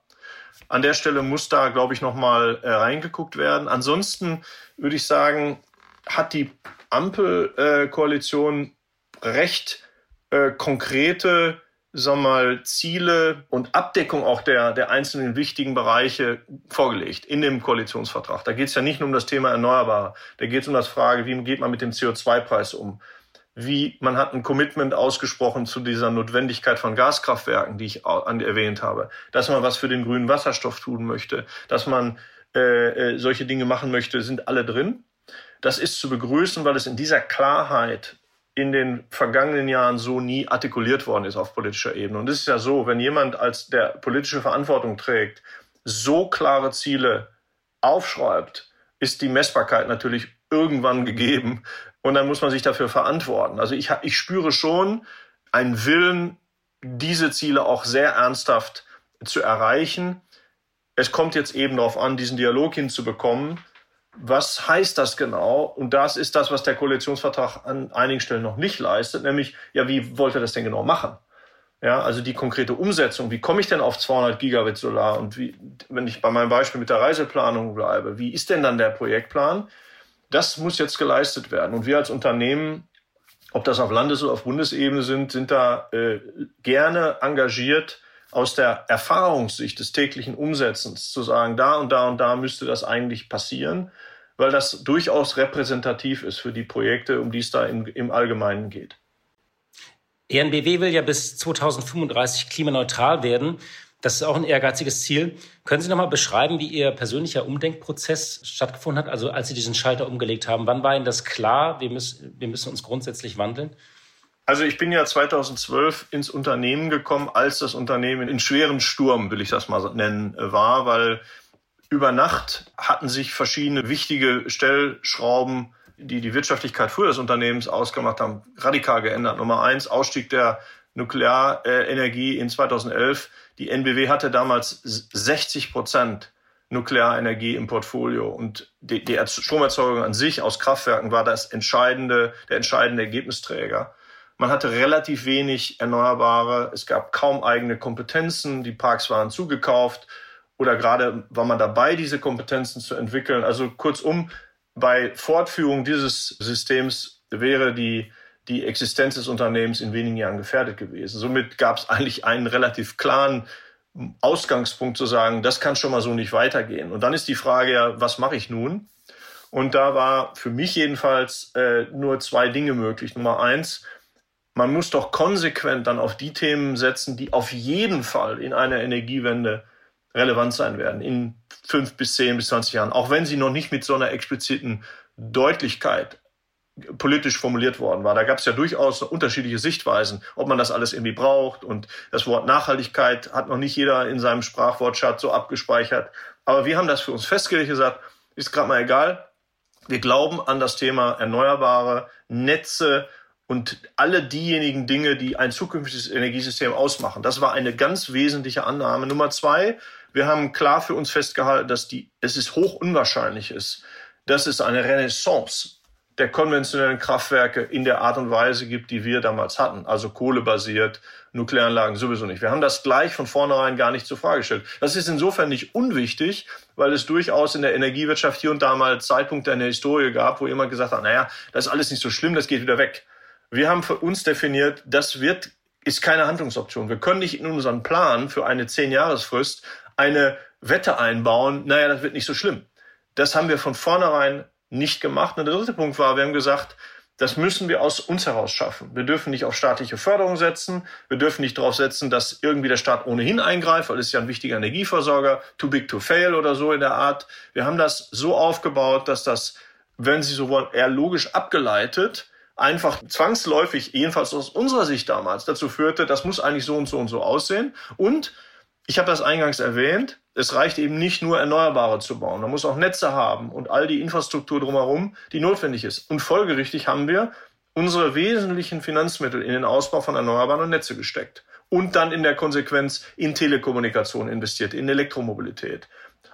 An der Stelle muss da, glaube ich, nochmal äh, reingeguckt werden. Ansonsten würde ich sagen, hat die Ampelkoalition äh, recht äh, konkrete sag mal, Ziele und Abdeckung auch der, der einzelnen wichtigen Bereiche vorgelegt in dem Koalitionsvertrag. Da geht es ja nicht nur um das Thema Erneuerbare, da geht es um das Frage, wie geht man mit dem CO2-Preis um. Wie man hat ein Commitment ausgesprochen zu dieser Notwendigkeit von Gaskraftwerken, die ich erwähnt habe, dass man was für den grünen Wasserstoff tun möchte, dass man äh, äh, solche Dinge machen möchte, sind alle drin. Das ist zu begrüßen, weil es in dieser Klarheit in den vergangenen Jahren so nie artikuliert worden ist auf politischer Ebene. Und es ist ja so, wenn jemand als der politische Verantwortung trägt, so klare Ziele aufschreibt, ist die Messbarkeit natürlich irgendwann gegeben. Und dann muss man sich dafür verantworten. Also ich, ich spüre schon einen Willen, diese Ziele auch sehr ernsthaft zu erreichen. Es kommt jetzt eben darauf an, diesen Dialog hinzubekommen was heißt das genau? Und das ist das, was der Koalitionsvertrag an einigen Stellen noch nicht leistet, nämlich, ja, wie wollt ihr das denn genau machen? Ja, also die konkrete Umsetzung. Wie komme ich denn auf 200 Gigabit Solar? Und wie, wenn ich bei meinem Beispiel mit der Reiseplanung bleibe, wie ist denn dann der Projektplan? Das muss jetzt geleistet werden. Und wir als Unternehmen, ob das auf Landes- oder auf Bundesebene sind, sind da äh, gerne engagiert, aus der Erfahrungssicht des täglichen Umsetzens zu sagen, da und da und da müsste das eigentlich passieren, weil das durchaus repräsentativ ist für die Projekte, um die es da im, im Allgemeinen geht. ENBW will ja bis 2035 klimaneutral werden. Das ist auch ein ehrgeiziges Ziel. Können Sie noch mal beschreiben, wie Ihr persönlicher Umdenkprozess stattgefunden hat? Also als Sie diesen Schalter umgelegt haben, wann war Ihnen das klar? Wir müssen, wir müssen uns grundsätzlich wandeln. Also ich bin ja 2012 ins Unternehmen gekommen, als das Unternehmen in schweren Sturm, will ich das mal nennen, war, weil über Nacht hatten sich verschiedene wichtige Stellschrauben, die die Wirtschaftlichkeit früher des Unternehmens ausgemacht haben, radikal geändert. Nummer eins, Ausstieg der Nuklearenergie in 2011. Die NBW hatte damals 60 Prozent Nuklearenergie im Portfolio und die, die Stromerzeugung an sich aus Kraftwerken war das entscheidende, der entscheidende Ergebnisträger. Man hatte relativ wenig Erneuerbare. Es gab kaum eigene Kompetenzen. Die Parks waren zugekauft oder gerade war man dabei, diese Kompetenzen zu entwickeln. Also kurzum, bei Fortführung dieses Systems wäre die, die Existenz des Unternehmens in wenigen Jahren gefährdet gewesen. Somit gab es eigentlich einen relativ klaren Ausgangspunkt zu sagen, das kann schon mal so nicht weitergehen. Und dann ist die Frage ja, was mache ich nun? Und da war für mich jedenfalls äh, nur zwei Dinge möglich. Nummer eins, man muss doch konsequent dann auf die Themen setzen, die auf jeden Fall in einer Energiewende relevant sein werden, in fünf bis zehn bis zwanzig Jahren, auch wenn sie noch nicht mit so einer expliziten Deutlichkeit politisch formuliert worden war. Da gab es ja durchaus unterschiedliche Sichtweisen, ob man das alles irgendwie braucht. Und das Wort Nachhaltigkeit hat noch nicht jeder in seinem Sprachwortschatz so abgespeichert. Aber wir haben das für uns festgelegt gesagt, ist gerade mal egal. Wir glauben an das Thema erneuerbare Netze und alle diejenigen Dinge, die ein zukünftiges Energiesystem ausmachen. Das war eine ganz wesentliche Annahme. Nummer zwei, wir haben klar für uns festgehalten, dass die, es ist hoch unwahrscheinlich ist, dass es eine Renaissance der konventionellen Kraftwerke in der Art und Weise gibt, die wir damals hatten. Also kohlebasiert, Nuklearanlagen sowieso nicht. Wir haben das gleich von vornherein gar nicht zur Frage gestellt. Das ist insofern nicht unwichtig, weil es durchaus in der Energiewirtschaft hier und da mal Zeitpunkte in der Historie gab, wo jemand gesagt hat, naja, das ist alles nicht so schlimm, das geht wieder weg. Wir haben für uns definiert, das wird, ist keine Handlungsoption. Wir können nicht in unseren Plan für eine Zehn-Jahresfrist eine Wette einbauen, naja, das wird nicht so schlimm. Das haben wir von vornherein nicht gemacht. Und der dritte Punkt war, wir haben gesagt, das müssen wir aus uns heraus schaffen. Wir dürfen nicht auf staatliche Förderung setzen. Wir dürfen nicht darauf setzen, dass irgendwie der Staat ohnehin eingreift, weil es ja ein wichtiger Energieversorger, too big to fail oder so in der Art. Wir haben das so aufgebaut, dass das, wenn Sie so wollen, eher logisch abgeleitet einfach zwangsläufig, jedenfalls aus unserer Sicht damals, dazu führte, das muss eigentlich so und so und so aussehen. Und ich habe das eingangs erwähnt, es reicht eben nicht nur Erneuerbare zu bauen. Man muss auch Netze haben und all die Infrastruktur drumherum, die notwendig ist. Und folgerichtig haben wir unsere wesentlichen Finanzmittel in den Ausbau von Erneuerbaren und Netze gesteckt. Und dann in der Konsequenz in Telekommunikation investiert, in Elektromobilität.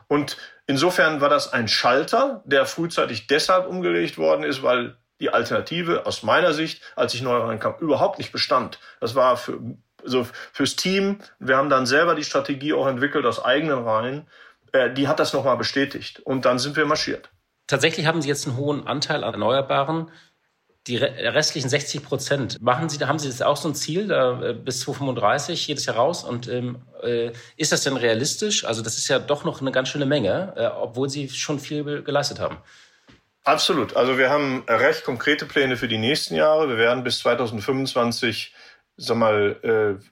Und insofern war das ein Schalter, der frühzeitig deshalb umgelegt worden ist, weil die Alternative aus meiner Sicht, als ich neu reinkam, überhaupt nicht bestand. Das war für, so fürs Team. Wir haben dann selber die Strategie auch entwickelt aus eigenen Reihen. Äh, die hat das nochmal bestätigt. Und dann sind wir marschiert. Tatsächlich haben Sie jetzt einen hohen Anteil an Erneuerbaren. Die restlichen 60 Prozent, machen Sie, haben Sie jetzt auch so ein Ziel, da, äh, bis 2035 jedes Jahr raus? Und ähm, äh, ist das denn realistisch? Also das ist ja doch noch eine ganz schöne Menge, äh, obwohl Sie schon viel geleistet haben. Absolut. Also wir haben recht konkrete Pläne für die nächsten Jahre. Wir werden bis 2025, sag mal, äh,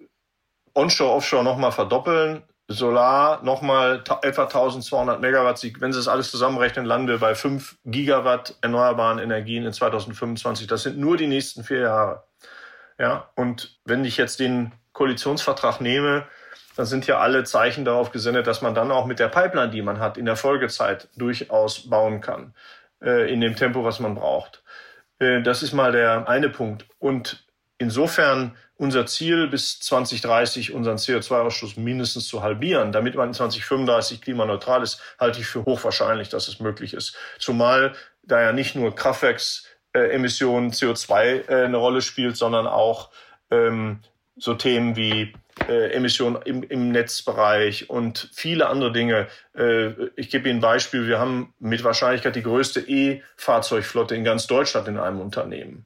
Onshore, Offshore nochmal verdoppeln. Solar nochmal etwa 1200 Megawatt. Wenn Sie das alles zusammenrechnen, landen wir bei 5 Gigawatt erneuerbaren Energien in 2025. Das sind nur die nächsten vier Jahre. Ja, und wenn ich jetzt den Koalitionsvertrag nehme, dann sind ja alle Zeichen darauf gesendet, dass man dann auch mit der Pipeline, die man hat, in der Folgezeit durchaus bauen kann, äh, in dem Tempo, was man braucht. Äh, das ist mal der eine Punkt. Und insofern unser Ziel bis 2030 unseren CO2-Ausstoß mindestens zu halbieren, damit man 2035 klimaneutral ist, halte ich für hochwahrscheinlich, dass es möglich ist. Zumal da ja nicht nur Kraftwerksemissionen CO2 äh, eine Rolle spielt, sondern auch ähm, so Themen wie äh, Emissionen im, im Netzbereich und viele andere Dinge. Äh, ich gebe Ihnen ein Beispiel. Wir haben mit Wahrscheinlichkeit die größte E-Fahrzeugflotte in ganz Deutschland in einem Unternehmen.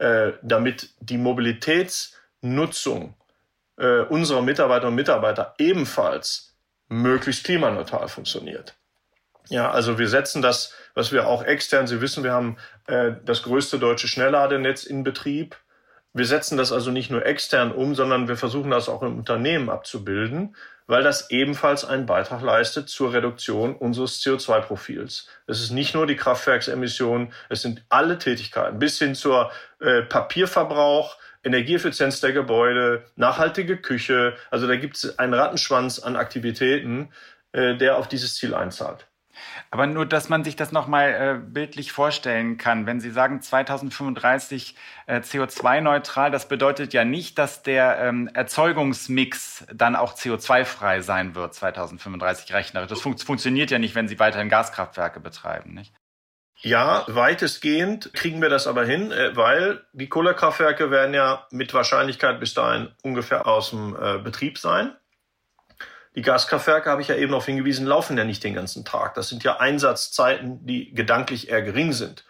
Äh, damit die Mobilitätsnutzung äh, unserer Mitarbeiterinnen und Mitarbeiter ebenfalls möglichst klimaneutral funktioniert. Ja, also wir setzen das, was wir auch extern, Sie wissen, wir haben äh, das größte deutsche Schnellladenetz in Betrieb. Wir setzen das also nicht nur extern um, sondern wir versuchen das auch im Unternehmen abzubilden, weil das ebenfalls einen Beitrag leistet zur Reduktion unseres CO2-Profils. Es ist nicht nur die Kraftwerksemissionen, es sind alle Tätigkeiten bis hin zur äh, Papierverbrauch, Energieeffizienz der Gebäude, nachhaltige Küche. Also da gibt es einen Rattenschwanz an Aktivitäten, äh, der auf dieses Ziel einzahlt. Aber nur, dass man sich das nochmal äh, bildlich vorstellen kann. Wenn Sie sagen 2035 äh, CO2-neutral, das bedeutet ja nicht, dass der ähm, Erzeugungsmix dann auch CO2-frei sein wird 2035 rechnerisch. Das fun funktioniert ja nicht, wenn Sie weiterhin Gaskraftwerke betreiben, nicht? Ja, weitestgehend kriegen wir das aber hin, äh, weil die Kohlekraftwerke werden ja mit Wahrscheinlichkeit bis dahin ungefähr aus dem äh, Betrieb sein. Die Gaskraftwerke, habe ich ja eben darauf hingewiesen, laufen ja nicht den ganzen Tag. Das sind ja Einsatzzeiten, die gedanklich eher gering sind.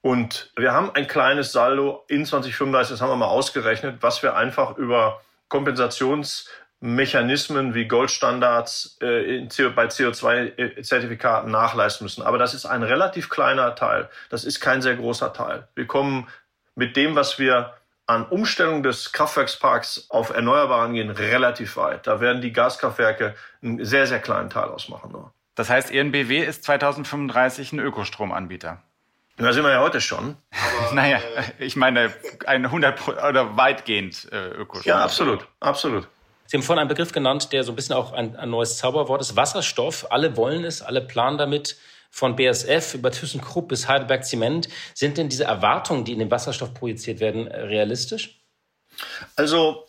Und wir haben ein kleines Saldo in 2035, das haben wir mal ausgerechnet, was wir einfach über Kompensationsmechanismen wie Goldstandards äh, bei CO2-Zertifikaten nachleisten müssen. Aber das ist ein relativ kleiner Teil. Das ist kein sehr großer Teil. Wir kommen mit dem, was wir an Umstellung des Kraftwerksparks auf Erneuerbaren gehen relativ weit. Da werden die Gaskraftwerke einen sehr, sehr kleinen Teil ausmachen nur. Das heißt, ENBW ist 2035 ein Ökostromanbieter. Da sind wir ja heute schon. Aber, naja, äh, ich meine, ein 100 oder weitgehend äh, Ökostrom. Ja, absolut, absolut. Sie haben vorhin einen Begriff genannt, der so ein bisschen auch ein, ein neues Zauberwort ist. Wasserstoff. Alle wollen es, alle planen damit von BSF über ThyssenKrupp bis Heidelberg Zement. Sind denn diese Erwartungen, die in den Wasserstoff projiziert werden, realistisch? Also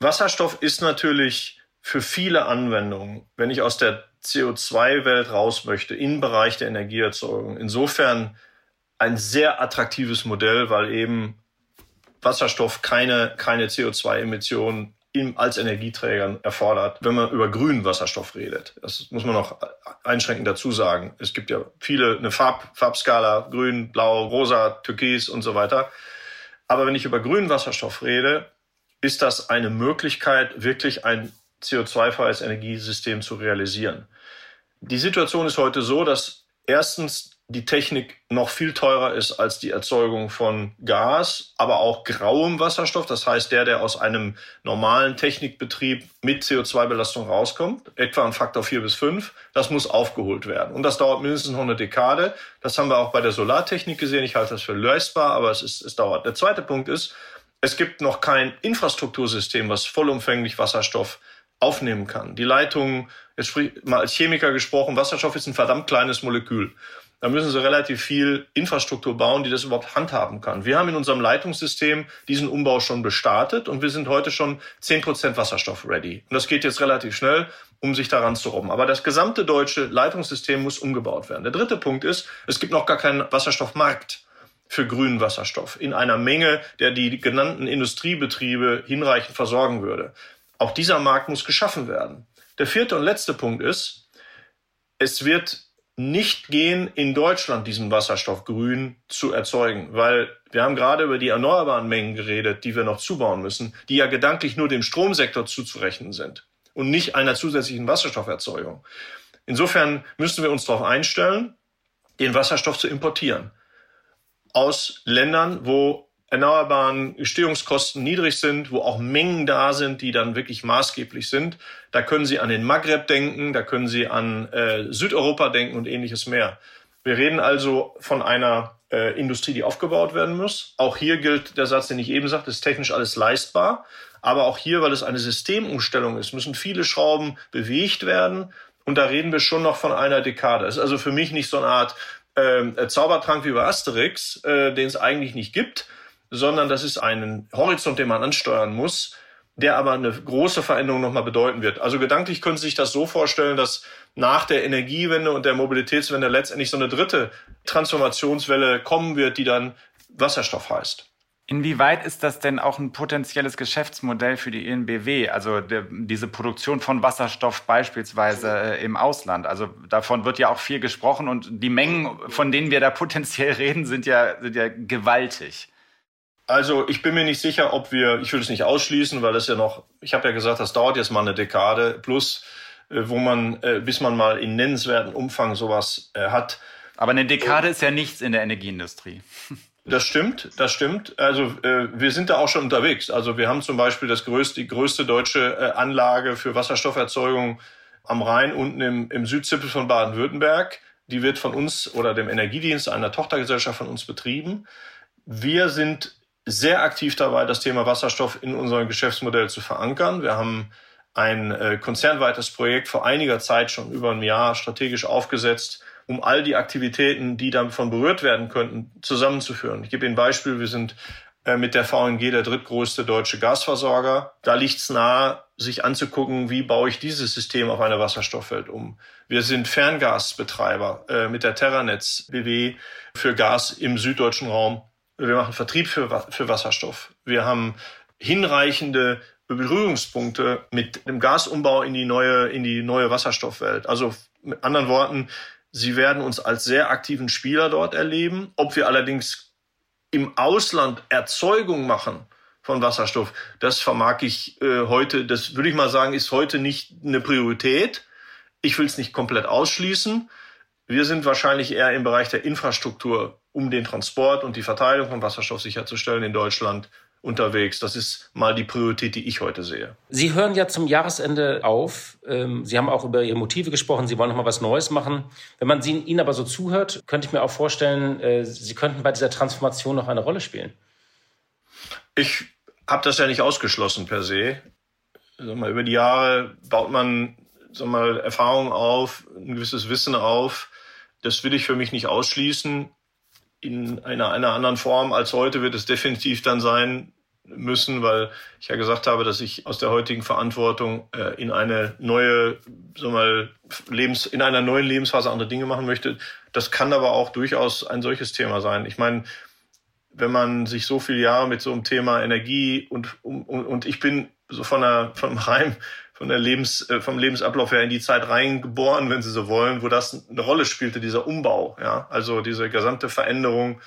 Wasserstoff ist natürlich für viele Anwendungen, wenn ich aus der CO2-Welt raus möchte, im Bereich der Energieerzeugung, insofern ein sehr attraktives Modell, weil eben Wasserstoff keine, keine CO2-Emissionen als Energieträger erfordert, wenn man über grünen Wasserstoff redet. Das muss man noch einschränkend dazu sagen. Es gibt ja viele, eine Farb, Farbskala, grün, blau, rosa, türkis und so weiter. Aber wenn ich über grünen Wasserstoff rede, ist das eine Möglichkeit, wirklich ein CO2-freies Energiesystem zu realisieren. Die Situation ist heute so, dass erstens die Technik noch viel teurer ist als die Erzeugung von Gas, aber auch grauem Wasserstoff. Das heißt, der, der aus einem normalen Technikbetrieb mit CO2-Belastung rauskommt, etwa ein Faktor vier bis fünf, das muss aufgeholt werden. Und das dauert mindestens noch eine Dekade. Das haben wir auch bei der Solartechnik gesehen. Ich halte das für leistbar, aber es, ist, es dauert. Der zweite Punkt ist, es gibt noch kein Infrastruktursystem, was vollumfänglich Wasserstoff aufnehmen kann. Die Leitungen, jetzt mal als Chemiker gesprochen, Wasserstoff ist ein verdammt kleines Molekül. Da müssen sie relativ viel Infrastruktur bauen, die das überhaupt handhaben kann. Wir haben in unserem Leitungssystem diesen Umbau schon gestartet und wir sind heute schon zehn Prozent Wasserstoff ready. Und das geht jetzt relativ schnell, um sich daran zu robben. Aber das gesamte deutsche Leitungssystem muss umgebaut werden. Der dritte Punkt ist, es gibt noch gar keinen Wasserstoffmarkt für grünen Wasserstoff in einer Menge, der die genannten Industriebetriebe hinreichend versorgen würde. Auch dieser Markt muss geschaffen werden. Der vierte und letzte Punkt ist, es wird nicht gehen, in Deutschland diesen Wasserstoff grün zu erzeugen, weil wir haben gerade über die erneuerbaren Mengen geredet, die wir noch zubauen müssen, die ja gedanklich nur dem Stromsektor zuzurechnen sind und nicht einer zusätzlichen Wasserstofferzeugung. Insofern müssen wir uns darauf einstellen, den Wasserstoff zu importieren. Aus Ländern, wo erneuerbaren Gestehungskosten niedrig sind, wo auch Mengen da sind, die dann wirklich maßgeblich sind. Da können Sie an den Maghreb denken, da können Sie an äh, Südeuropa denken und ähnliches mehr. Wir reden also von einer äh, Industrie, die aufgebaut werden muss. Auch hier gilt der Satz, den ich eben sagte, ist technisch alles leistbar. Aber auch hier, weil es eine Systemumstellung ist, müssen viele Schrauben bewegt werden. Und da reden wir schon noch von einer Dekade. Es ist also für mich nicht so eine Art äh, Zaubertrank wie bei Asterix, äh, den es eigentlich nicht gibt, sondern das ist ein Horizont, den man ansteuern muss, der aber eine große Veränderung nochmal bedeuten wird. Also gedanklich können Sie sich das so vorstellen, dass nach der Energiewende und der Mobilitätswende letztendlich so eine dritte Transformationswelle kommen wird, die dann Wasserstoff heißt. Inwieweit ist das denn auch ein potenzielles Geschäftsmodell für die INBW, also de, diese Produktion von Wasserstoff beispielsweise äh, im Ausland? Also davon wird ja auch viel gesprochen und die Mengen, von denen wir da potenziell reden, sind ja, sind ja gewaltig. Also ich bin mir nicht sicher, ob wir, ich will es nicht ausschließen, weil das ja noch, ich habe ja gesagt, das dauert jetzt mal eine Dekade plus, äh, wo man, äh, bis man mal in nennenswerten Umfang sowas äh, hat. Aber eine Dekade ist ja nichts in der Energieindustrie. Das stimmt, das stimmt. Also wir sind da auch schon unterwegs. Also wir haben zum Beispiel das größte, die größte deutsche Anlage für Wasserstofferzeugung am Rhein unten im, im Südzipfel von Baden-Württemberg. Die wird von uns oder dem Energiedienst einer Tochtergesellschaft von uns betrieben. Wir sind sehr aktiv dabei, das Thema Wasserstoff in unserem Geschäftsmodell zu verankern. Wir haben ein äh, konzernweites Projekt vor einiger Zeit schon über ein Jahr strategisch aufgesetzt, um all die Aktivitäten, die davon berührt werden könnten, zusammenzuführen. Ich gebe Ihnen ein Beispiel. Wir sind äh, mit der VNG der drittgrößte deutsche Gasversorger. Da liegt es nahe, sich anzugucken, wie baue ich dieses System auf eine Wasserstoffwelt um. Wir sind Ferngasbetreiber äh, mit der Terranetz BW für Gas im süddeutschen Raum. Wir machen Vertrieb für, für Wasserstoff. Wir haben hinreichende Berührungspunkte mit dem Gasumbau in die neue, in die neue Wasserstoffwelt. Also mit anderen Worten, Sie werden uns als sehr aktiven Spieler dort erleben. Ob wir allerdings im Ausland Erzeugung machen von Wasserstoff, das vermag ich äh, heute, das würde ich mal sagen, ist heute nicht eine Priorität. Ich will es nicht komplett ausschließen. Wir sind wahrscheinlich eher im Bereich der Infrastruktur, um den Transport und die Verteilung von Wasserstoff sicherzustellen in Deutschland unterwegs. Das ist mal die Priorität, die ich heute sehe. Sie hören ja zum Jahresende auf. Ähm, Sie haben auch über Ihre Motive gesprochen. Sie wollen noch mal was Neues machen. Wenn man Ihnen aber so zuhört, könnte ich mir auch vorstellen, äh, Sie könnten bei dieser Transformation noch eine Rolle spielen. Ich habe das ja nicht ausgeschlossen per se. Mal, über die Jahre baut man mal, Erfahrungen auf, ein gewisses Wissen auf. Das will ich für mich nicht ausschließen in einer, einer anderen Form als heute wird es definitiv dann sein müssen, weil ich ja gesagt habe, dass ich aus der heutigen Verantwortung äh, in eine neue, so mal Lebens, in einer neuen Lebensphase andere Dinge machen möchte. Das kann aber auch durchaus ein solches Thema sein. Ich meine, wenn man sich so viele Jahre mit so einem Thema Energie und und, und ich bin so von der vom Heim von der Lebens, äh, vom Lebensablauf her in die Zeit reingeboren, wenn Sie so wollen, wo das eine Rolle spielte, dieser Umbau, ja, also diese gesamte Veränderung,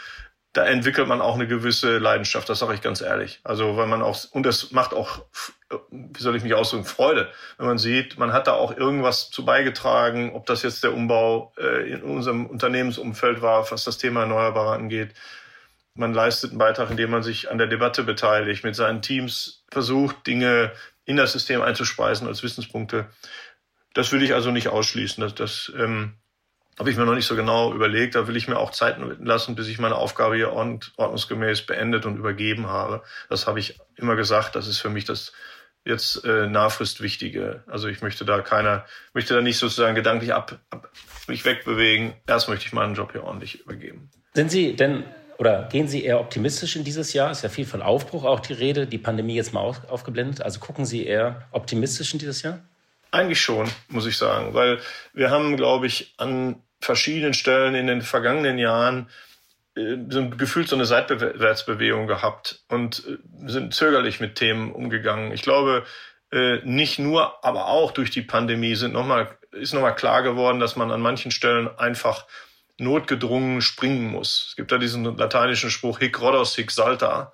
da entwickelt man auch eine gewisse Leidenschaft, das sage ich ganz ehrlich. Also, weil man auch, und das macht auch, wie soll ich mich ausdrücken, Freude, wenn man sieht, man hat da auch irgendwas zu beigetragen, ob das jetzt der Umbau äh, in unserem Unternehmensumfeld war, was das Thema Erneuerbare angeht. Man leistet einen Beitrag, indem man sich an der Debatte beteiligt, mit seinen Teams versucht, Dinge in das System einzuspeisen als Wissenspunkte. Das will ich also nicht ausschließen. Das, das ähm, habe ich mir noch nicht so genau überlegt. Da will ich mir auch Zeit lassen, bis ich meine Aufgabe hier ordnungsgemäß beendet und übergeben habe. Das habe ich immer gesagt. Das ist für mich das jetzt äh, nahfrist Wichtige. Also ich möchte da keiner, möchte da nicht sozusagen gedanklich ab, ab mich wegbewegen. Erst möchte ich meinen Job hier ordentlich übergeben. Sind Sie denn oder gehen Sie eher optimistisch in dieses Jahr? Ist ja viel von Aufbruch auch die Rede, die Pandemie jetzt mal auf, aufgeblendet. Also gucken Sie eher optimistisch in dieses Jahr? Eigentlich schon, muss ich sagen, weil wir haben, glaube ich, an verschiedenen Stellen in den vergangenen Jahren äh, so gefühlt so eine Seitwärtsbewegung gehabt und äh, sind zögerlich mit Themen umgegangen. Ich glaube, äh, nicht nur, aber auch durch die Pandemie sind noch mal, ist nochmal klar geworden, dass man an manchen Stellen einfach notgedrungen springen muss. Es gibt da diesen lateinischen Spruch Hic Rhodos, hic salta.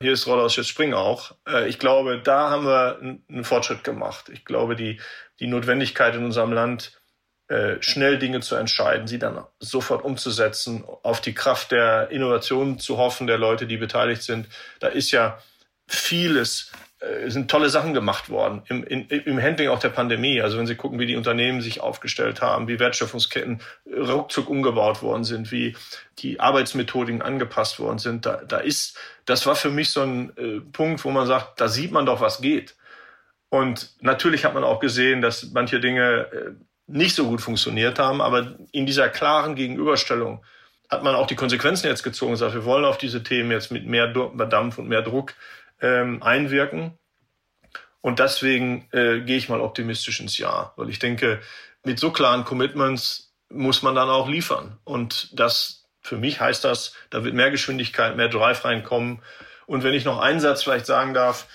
Hier ist Rhodos, jetzt spring auch. Äh, ich glaube, da haben wir einen Fortschritt gemacht. Ich glaube, die, die Notwendigkeit in unserem Land, äh, schnell Dinge zu entscheiden, sie dann sofort umzusetzen, auf die Kraft der Innovation zu hoffen, der Leute, die beteiligt sind. Da ist ja vieles äh, sind tolle Sachen gemacht worden im, in, im Handling auch der Pandemie. Also wenn Sie gucken, wie die Unternehmen sich aufgestellt haben, wie Wertschöpfungsketten ruckzuck umgebaut worden sind, wie die Arbeitsmethodiken angepasst worden sind, da, da ist, das war für mich so ein äh, Punkt, wo man sagt, da sieht man doch, was geht. Und natürlich hat man auch gesehen, dass manche Dinge äh, nicht so gut funktioniert haben, aber in dieser klaren Gegenüberstellung hat man auch die Konsequenzen jetzt gezogen und gesagt, wir wollen auf diese Themen jetzt mit mehr Dampf und mehr Druck ähm, einwirken. Und deswegen äh, gehe ich mal optimistisch ins Jahr, weil ich denke, mit so klaren Commitments muss man dann auch liefern. Und das, für mich heißt das, da wird mehr Geschwindigkeit, mehr Drive reinkommen. Und wenn ich noch einen Satz vielleicht sagen darf,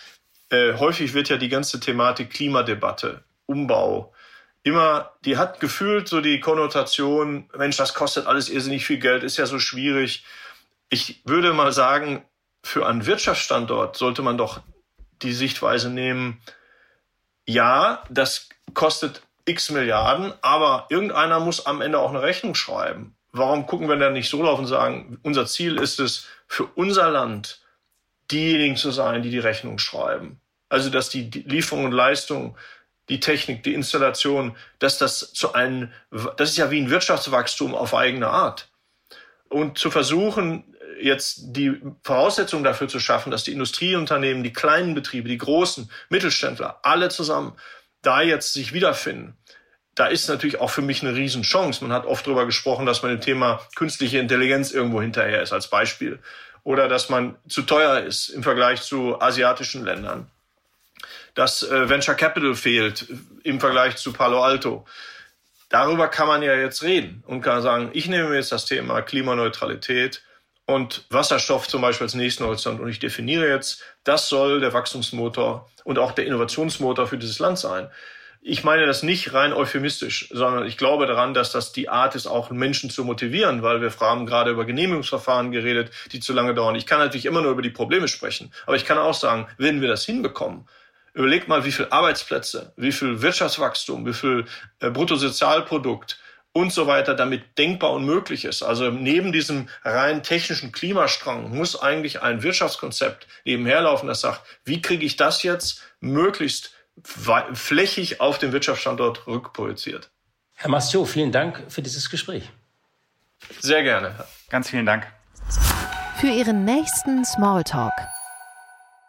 äh, häufig wird ja die ganze Thematik Klimadebatte, Umbau, immer, die hat gefühlt so die Konnotation, Mensch, das kostet alles irrsinnig viel Geld, ist ja so schwierig. Ich würde mal sagen, für einen Wirtschaftsstandort sollte man doch die Sichtweise nehmen, ja, das kostet x Milliarden, aber irgendeiner muss am Ende auch eine Rechnung schreiben. Warum gucken wir denn nicht so drauf und sagen, unser Ziel ist es, für unser Land diejenigen zu sein, die die Rechnung schreiben? Also, dass die Lieferung und Leistung, die Technik, die Installation, dass das zu einem, das ist ja wie ein Wirtschaftswachstum auf eigene Art. Und zu versuchen, jetzt die Voraussetzungen dafür zu schaffen, dass die Industrieunternehmen, die kleinen Betriebe, die großen Mittelständler, alle zusammen da jetzt sich wiederfinden, da ist natürlich auch für mich eine Riesenchance. Man hat oft darüber gesprochen, dass man im Thema künstliche Intelligenz irgendwo hinterher ist, als Beispiel. Oder dass man zu teuer ist im Vergleich zu asiatischen Ländern. Dass äh, Venture Capital fehlt im Vergleich zu Palo Alto. Darüber kann man ja jetzt reden und kann sagen, ich nehme mir jetzt das Thema Klimaneutralität und Wasserstoff zum Beispiel als nächsten Horizont. Und ich definiere jetzt, das soll der Wachstumsmotor und auch der Innovationsmotor für dieses Land sein. Ich meine das nicht rein euphemistisch, sondern ich glaube daran, dass das die Art ist, auch Menschen zu motivieren, weil wir haben gerade über Genehmigungsverfahren geredet, die zu lange dauern. Ich kann natürlich immer nur über die Probleme sprechen, aber ich kann auch sagen, wenn wir das hinbekommen, überlegt mal, wie viel Arbeitsplätze, wie viel Wirtschaftswachstum, wie viel äh, Bruttosozialprodukt, und so weiter damit denkbar und möglich ist. Also neben diesem rein technischen Klimastrang muss eigentlich ein Wirtschaftskonzept nebenherlaufen, das sagt, wie kriege ich das jetzt möglichst flächig auf den Wirtschaftsstandort rückprojiziert. Herr Mastiot, vielen Dank für dieses Gespräch. Sehr gerne. Ganz vielen Dank. Für Ihren nächsten Smalltalk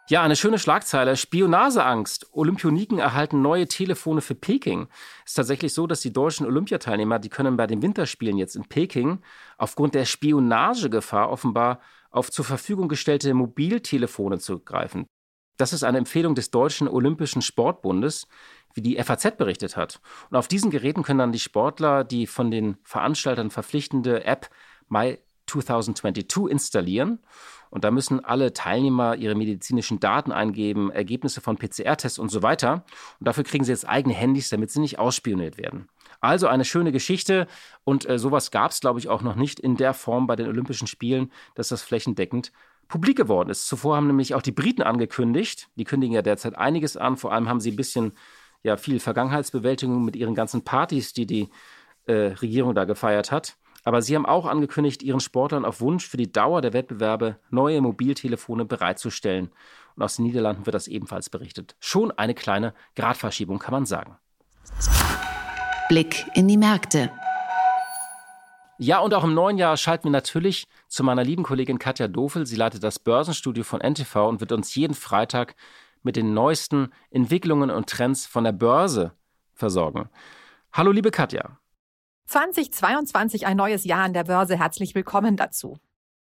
ja, eine schöne Schlagzeile. Spionageangst. Olympioniken erhalten neue Telefone für Peking. Es ist tatsächlich so, dass die deutschen Olympiateilnehmer, die können bei den Winterspielen jetzt in Peking aufgrund der Spionagegefahr offenbar auf zur Verfügung gestellte Mobiltelefone zurückgreifen. Das ist eine Empfehlung des Deutschen Olympischen Sportbundes, wie die FAZ berichtet hat. Und auf diesen Geräten können dann die Sportler die von den Veranstaltern verpflichtende App My 2022 installieren. Und da müssen alle Teilnehmer ihre medizinischen Daten eingeben, Ergebnisse von PCR-Tests und so weiter. Und dafür kriegen sie jetzt eigene Handys, damit sie nicht ausspioniert werden. Also eine schöne Geschichte und äh, sowas gab es, glaube ich, auch noch nicht in der Form bei den Olympischen Spielen, dass das flächendeckend publik geworden ist. Zuvor haben nämlich auch die Briten angekündigt, die kündigen ja derzeit einiges an, vor allem haben sie ein bisschen ja viel Vergangenheitsbewältigung mit ihren ganzen Partys, die die äh, Regierung da gefeiert hat. Aber sie haben auch angekündigt, ihren Sportlern auf Wunsch für die Dauer der Wettbewerbe neue Mobiltelefone bereitzustellen. Und aus den Niederlanden wird das ebenfalls berichtet. Schon eine kleine Gradverschiebung, kann man sagen. Blick in die Märkte. Ja, und auch im neuen Jahr schalten wir natürlich zu meiner lieben Kollegin Katja Dofel. Sie leitet das Börsenstudio von NTV und wird uns jeden Freitag mit den neuesten Entwicklungen und Trends von der Börse versorgen. Hallo, liebe Katja. 2022 ein neues Jahr an der Börse. Herzlich willkommen dazu.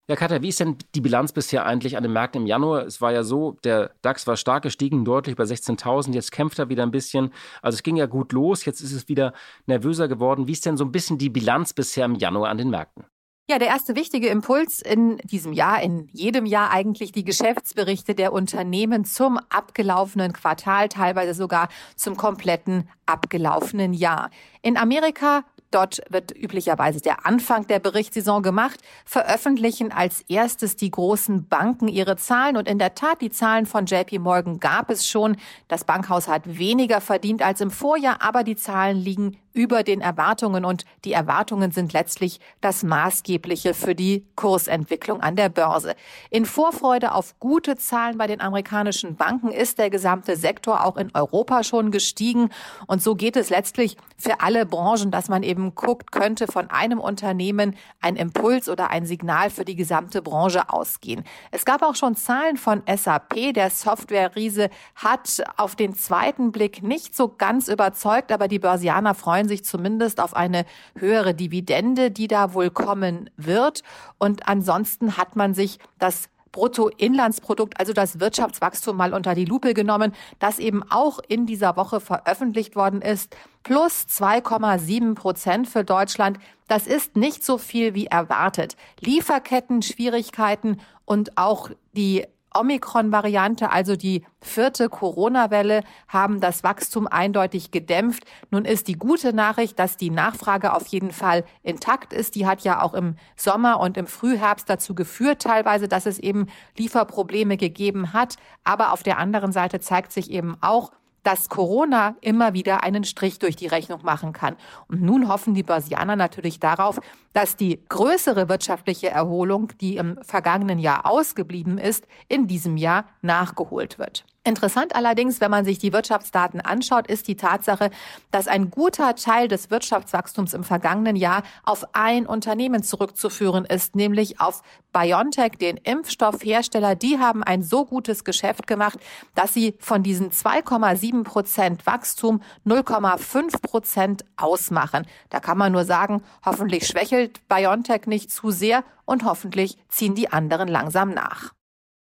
Ja, Katja, wie ist denn die Bilanz bisher eigentlich an den Märkten im Januar? Es war ja so, der DAX war stark gestiegen, deutlich bei 16.000. Jetzt kämpft er wieder ein bisschen. Also es ging ja gut los. Jetzt ist es wieder nervöser geworden. Wie ist denn so ein bisschen die Bilanz bisher im Januar an den Märkten? Ja, der erste wichtige Impuls in diesem Jahr, in jedem Jahr eigentlich die Geschäftsberichte der Unternehmen zum abgelaufenen Quartal, teilweise sogar zum kompletten abgelaufenen Jahr. In Amerika Dort wird üblicherweise der Anfang der Berichtssaison gemacht, veröffentlichen als erstes die großen Banken ihre Zahlen. Und in der Tat, die Zahlen von JP Morgan gab es schon. Das Bankhaus hat weniger verdient als im Vorjahr, aber die Zahlen liegen über den Erwartungen und die Erwartungen sind letztlich das Maßgebliche für die Kursentwicklung an der Börse. In Vorfreude auf gute Zahlen bei den amerikanischen Banken ist der gesamte Sektor auch in Europa schon gestiegen und so geht es letztlich für alle Branchen, dass man eben guckt, könnte von einem Unternehmen ein Impuls oder ein Signal für die gesamte Branche ausgehen. Es gab auch schon Zahlen von SAP, der Software-Riese hat auf den zweiten Blick nicht so ganz überzeugt, aber die Börsianer freuen sich zumindest auf eine höhere Dividende, die da wohl kommen wird. Und ansonsten hat man sich das Bruttoinlandsprodukt, also das Wirtschaftswachstum mal unter die Lupe genommen, das eben auch in dieser Woche veröffentlicht worden ist. Plus 2,7 Prozent für Deutschland. Das ist nicht so viel wie erwartet. Lieferketten, Schwierigkeiten und auch die Omikron-Variante, also die vierte Corona-Welle, haben das Wachstum eindeutig gedämpft. Nun ist die gute Nachricht, dass die Nachfrage auf jeden Fall intakt ist. Die hat ja auch im Sommer und im Frühherbst dazu geführt, teilweise, dass es eben Lieferprobleme gegeben hat. Aber auf der anderen Seite zeigt sich eben auch, dass Corona immer wieder einen Strich durch die Rechnung machen kann. Und nun hoffen die Börsianer natürlich darauf, dass die größere wirtschaftliche Erholung, die im vergangenen Jahr ausgeblieben ist, in diesem Jahr nachgeholt wird. Interessant allerdings, wenn man sich die Wirtschaftsdaten anschaut, ist die Tatsache, dass ein guter Teil des Wirtschaftswachstums im vergangenen Jahr auf ein Unternehmen zurückzuführen ist, nämlich auf BioNTech, den Impfstoffhersteller. Die haben ein so gutes Geschäft gemacht, dass sie von diesen 2,7 Prozent Wachstum 0,5 Prozent ausmachen. Da kann man nur sagen, hoffentlich schwächelt BioNTech nicht zu sehr und hoffentlich ziehen die anderen langsam nach.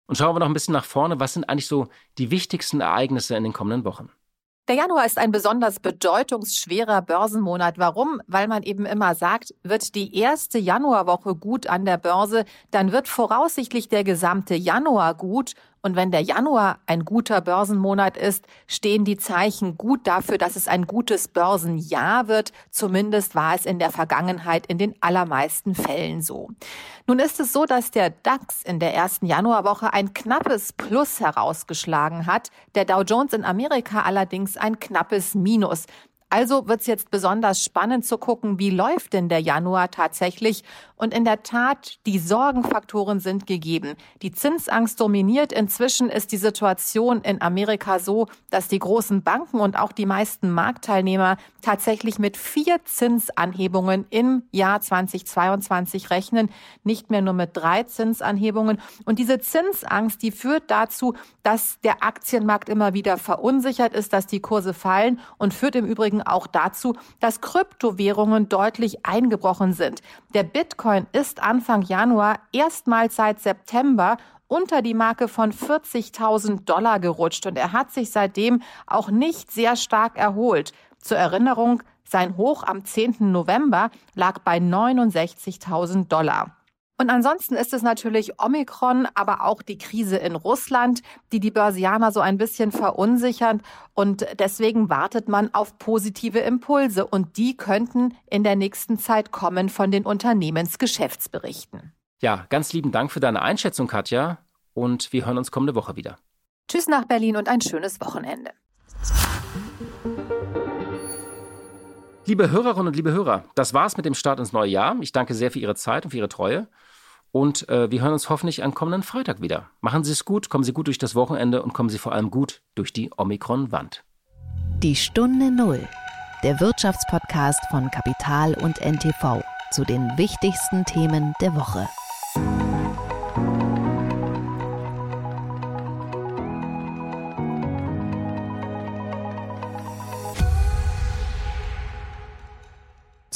Und schauen wir noch ein bisschen nach vorne. Was sind eigentlich so die wichtigsten Ereignisse in den kommenden Wochen? Der Januar ist ein besonders bedeutungsschwerer Börsenmonat. Warum? Weil man eben immer sagt, wird die erste Januarwoche gut an der Börse, dann wird voraussichtlich der gesamte Januar gut und wenn der Januar ein guter Börsenmonat ist, stehen die Zeichen gut dafür, dass es ein gutes Börsenjahr wird. Zumindest war es in der Vergangenheit in den allermeisten Fällen so. Nun ist es so, dass der DAX in der ersten Januarwoche ein knappes Plus herausgeschlagen hat, der Dow Jones in Amerika allerdings ein knappes Minus. Also wird es jetzt besonders spannend zu gucken, wie läuft denn der Januar tatsächlich. Und in der Tat, die Sorgenfaktoren sind gegeben. Die Zinsangst dominiert. Inzwischen ist die Situation in Amerika so, dass die großen Banken und auch die meisten Marktteilnehmer tatsächlich mit vier Zinsanhebungen im Jahr 2022 rechnen, nicht mehr nur mit drei Zinsanhebungen. Und diese Zinsangst, die führt dazu, dass der Aktienmarkt immer wieder verunsichert ist, dass die Kurse fallen und führt im Übrigen Übrigen auch dazu, dass Kryptowährungen deutlich eingebrochen sind. Der Bitcoin ist Anfang Januar erstmals seit September unter die Marke von 40.000 Dollar gerutscht und er hat sich seitdem auch nicht sehr stark erholt. Zur Erinnerung, sein Hoch am 10. November lag bei 69.000 Dollar. Und ansonsten ist es natürlich Omikron, aber auch die Krise in Russland, die die Börsianer so ein bisschen verunsichern. Und deswegen wartet man auf positive Impulse. Und die könnten in der nächsten Zeit kommen von den Unternehmensgeschäftsberichten. Ja, ganz lieben Dank für deine Einschätzung, Katja. Und wir hören uns kommende Woche wieder. Tschüss nach Berlin und ein schönes Wochenende. Liebe Hörerinnen und liebe Hörer, das war's mit dem Start ins neue Jahr. Ich danke sehr für Ihre Zeit und für Ihre Treue. Und äh, wir hören uns hoffentlich am kommenden Freitag wieder. Machen Sie es gut, kommen Sie gut durch das Wochenende und kommen Sie vor allem gut durch die Omikron-Wand. Die Stunde Null, der Wirtschaftspodcast von Kapital und NTV zu den wichtigsten Themen der Woche.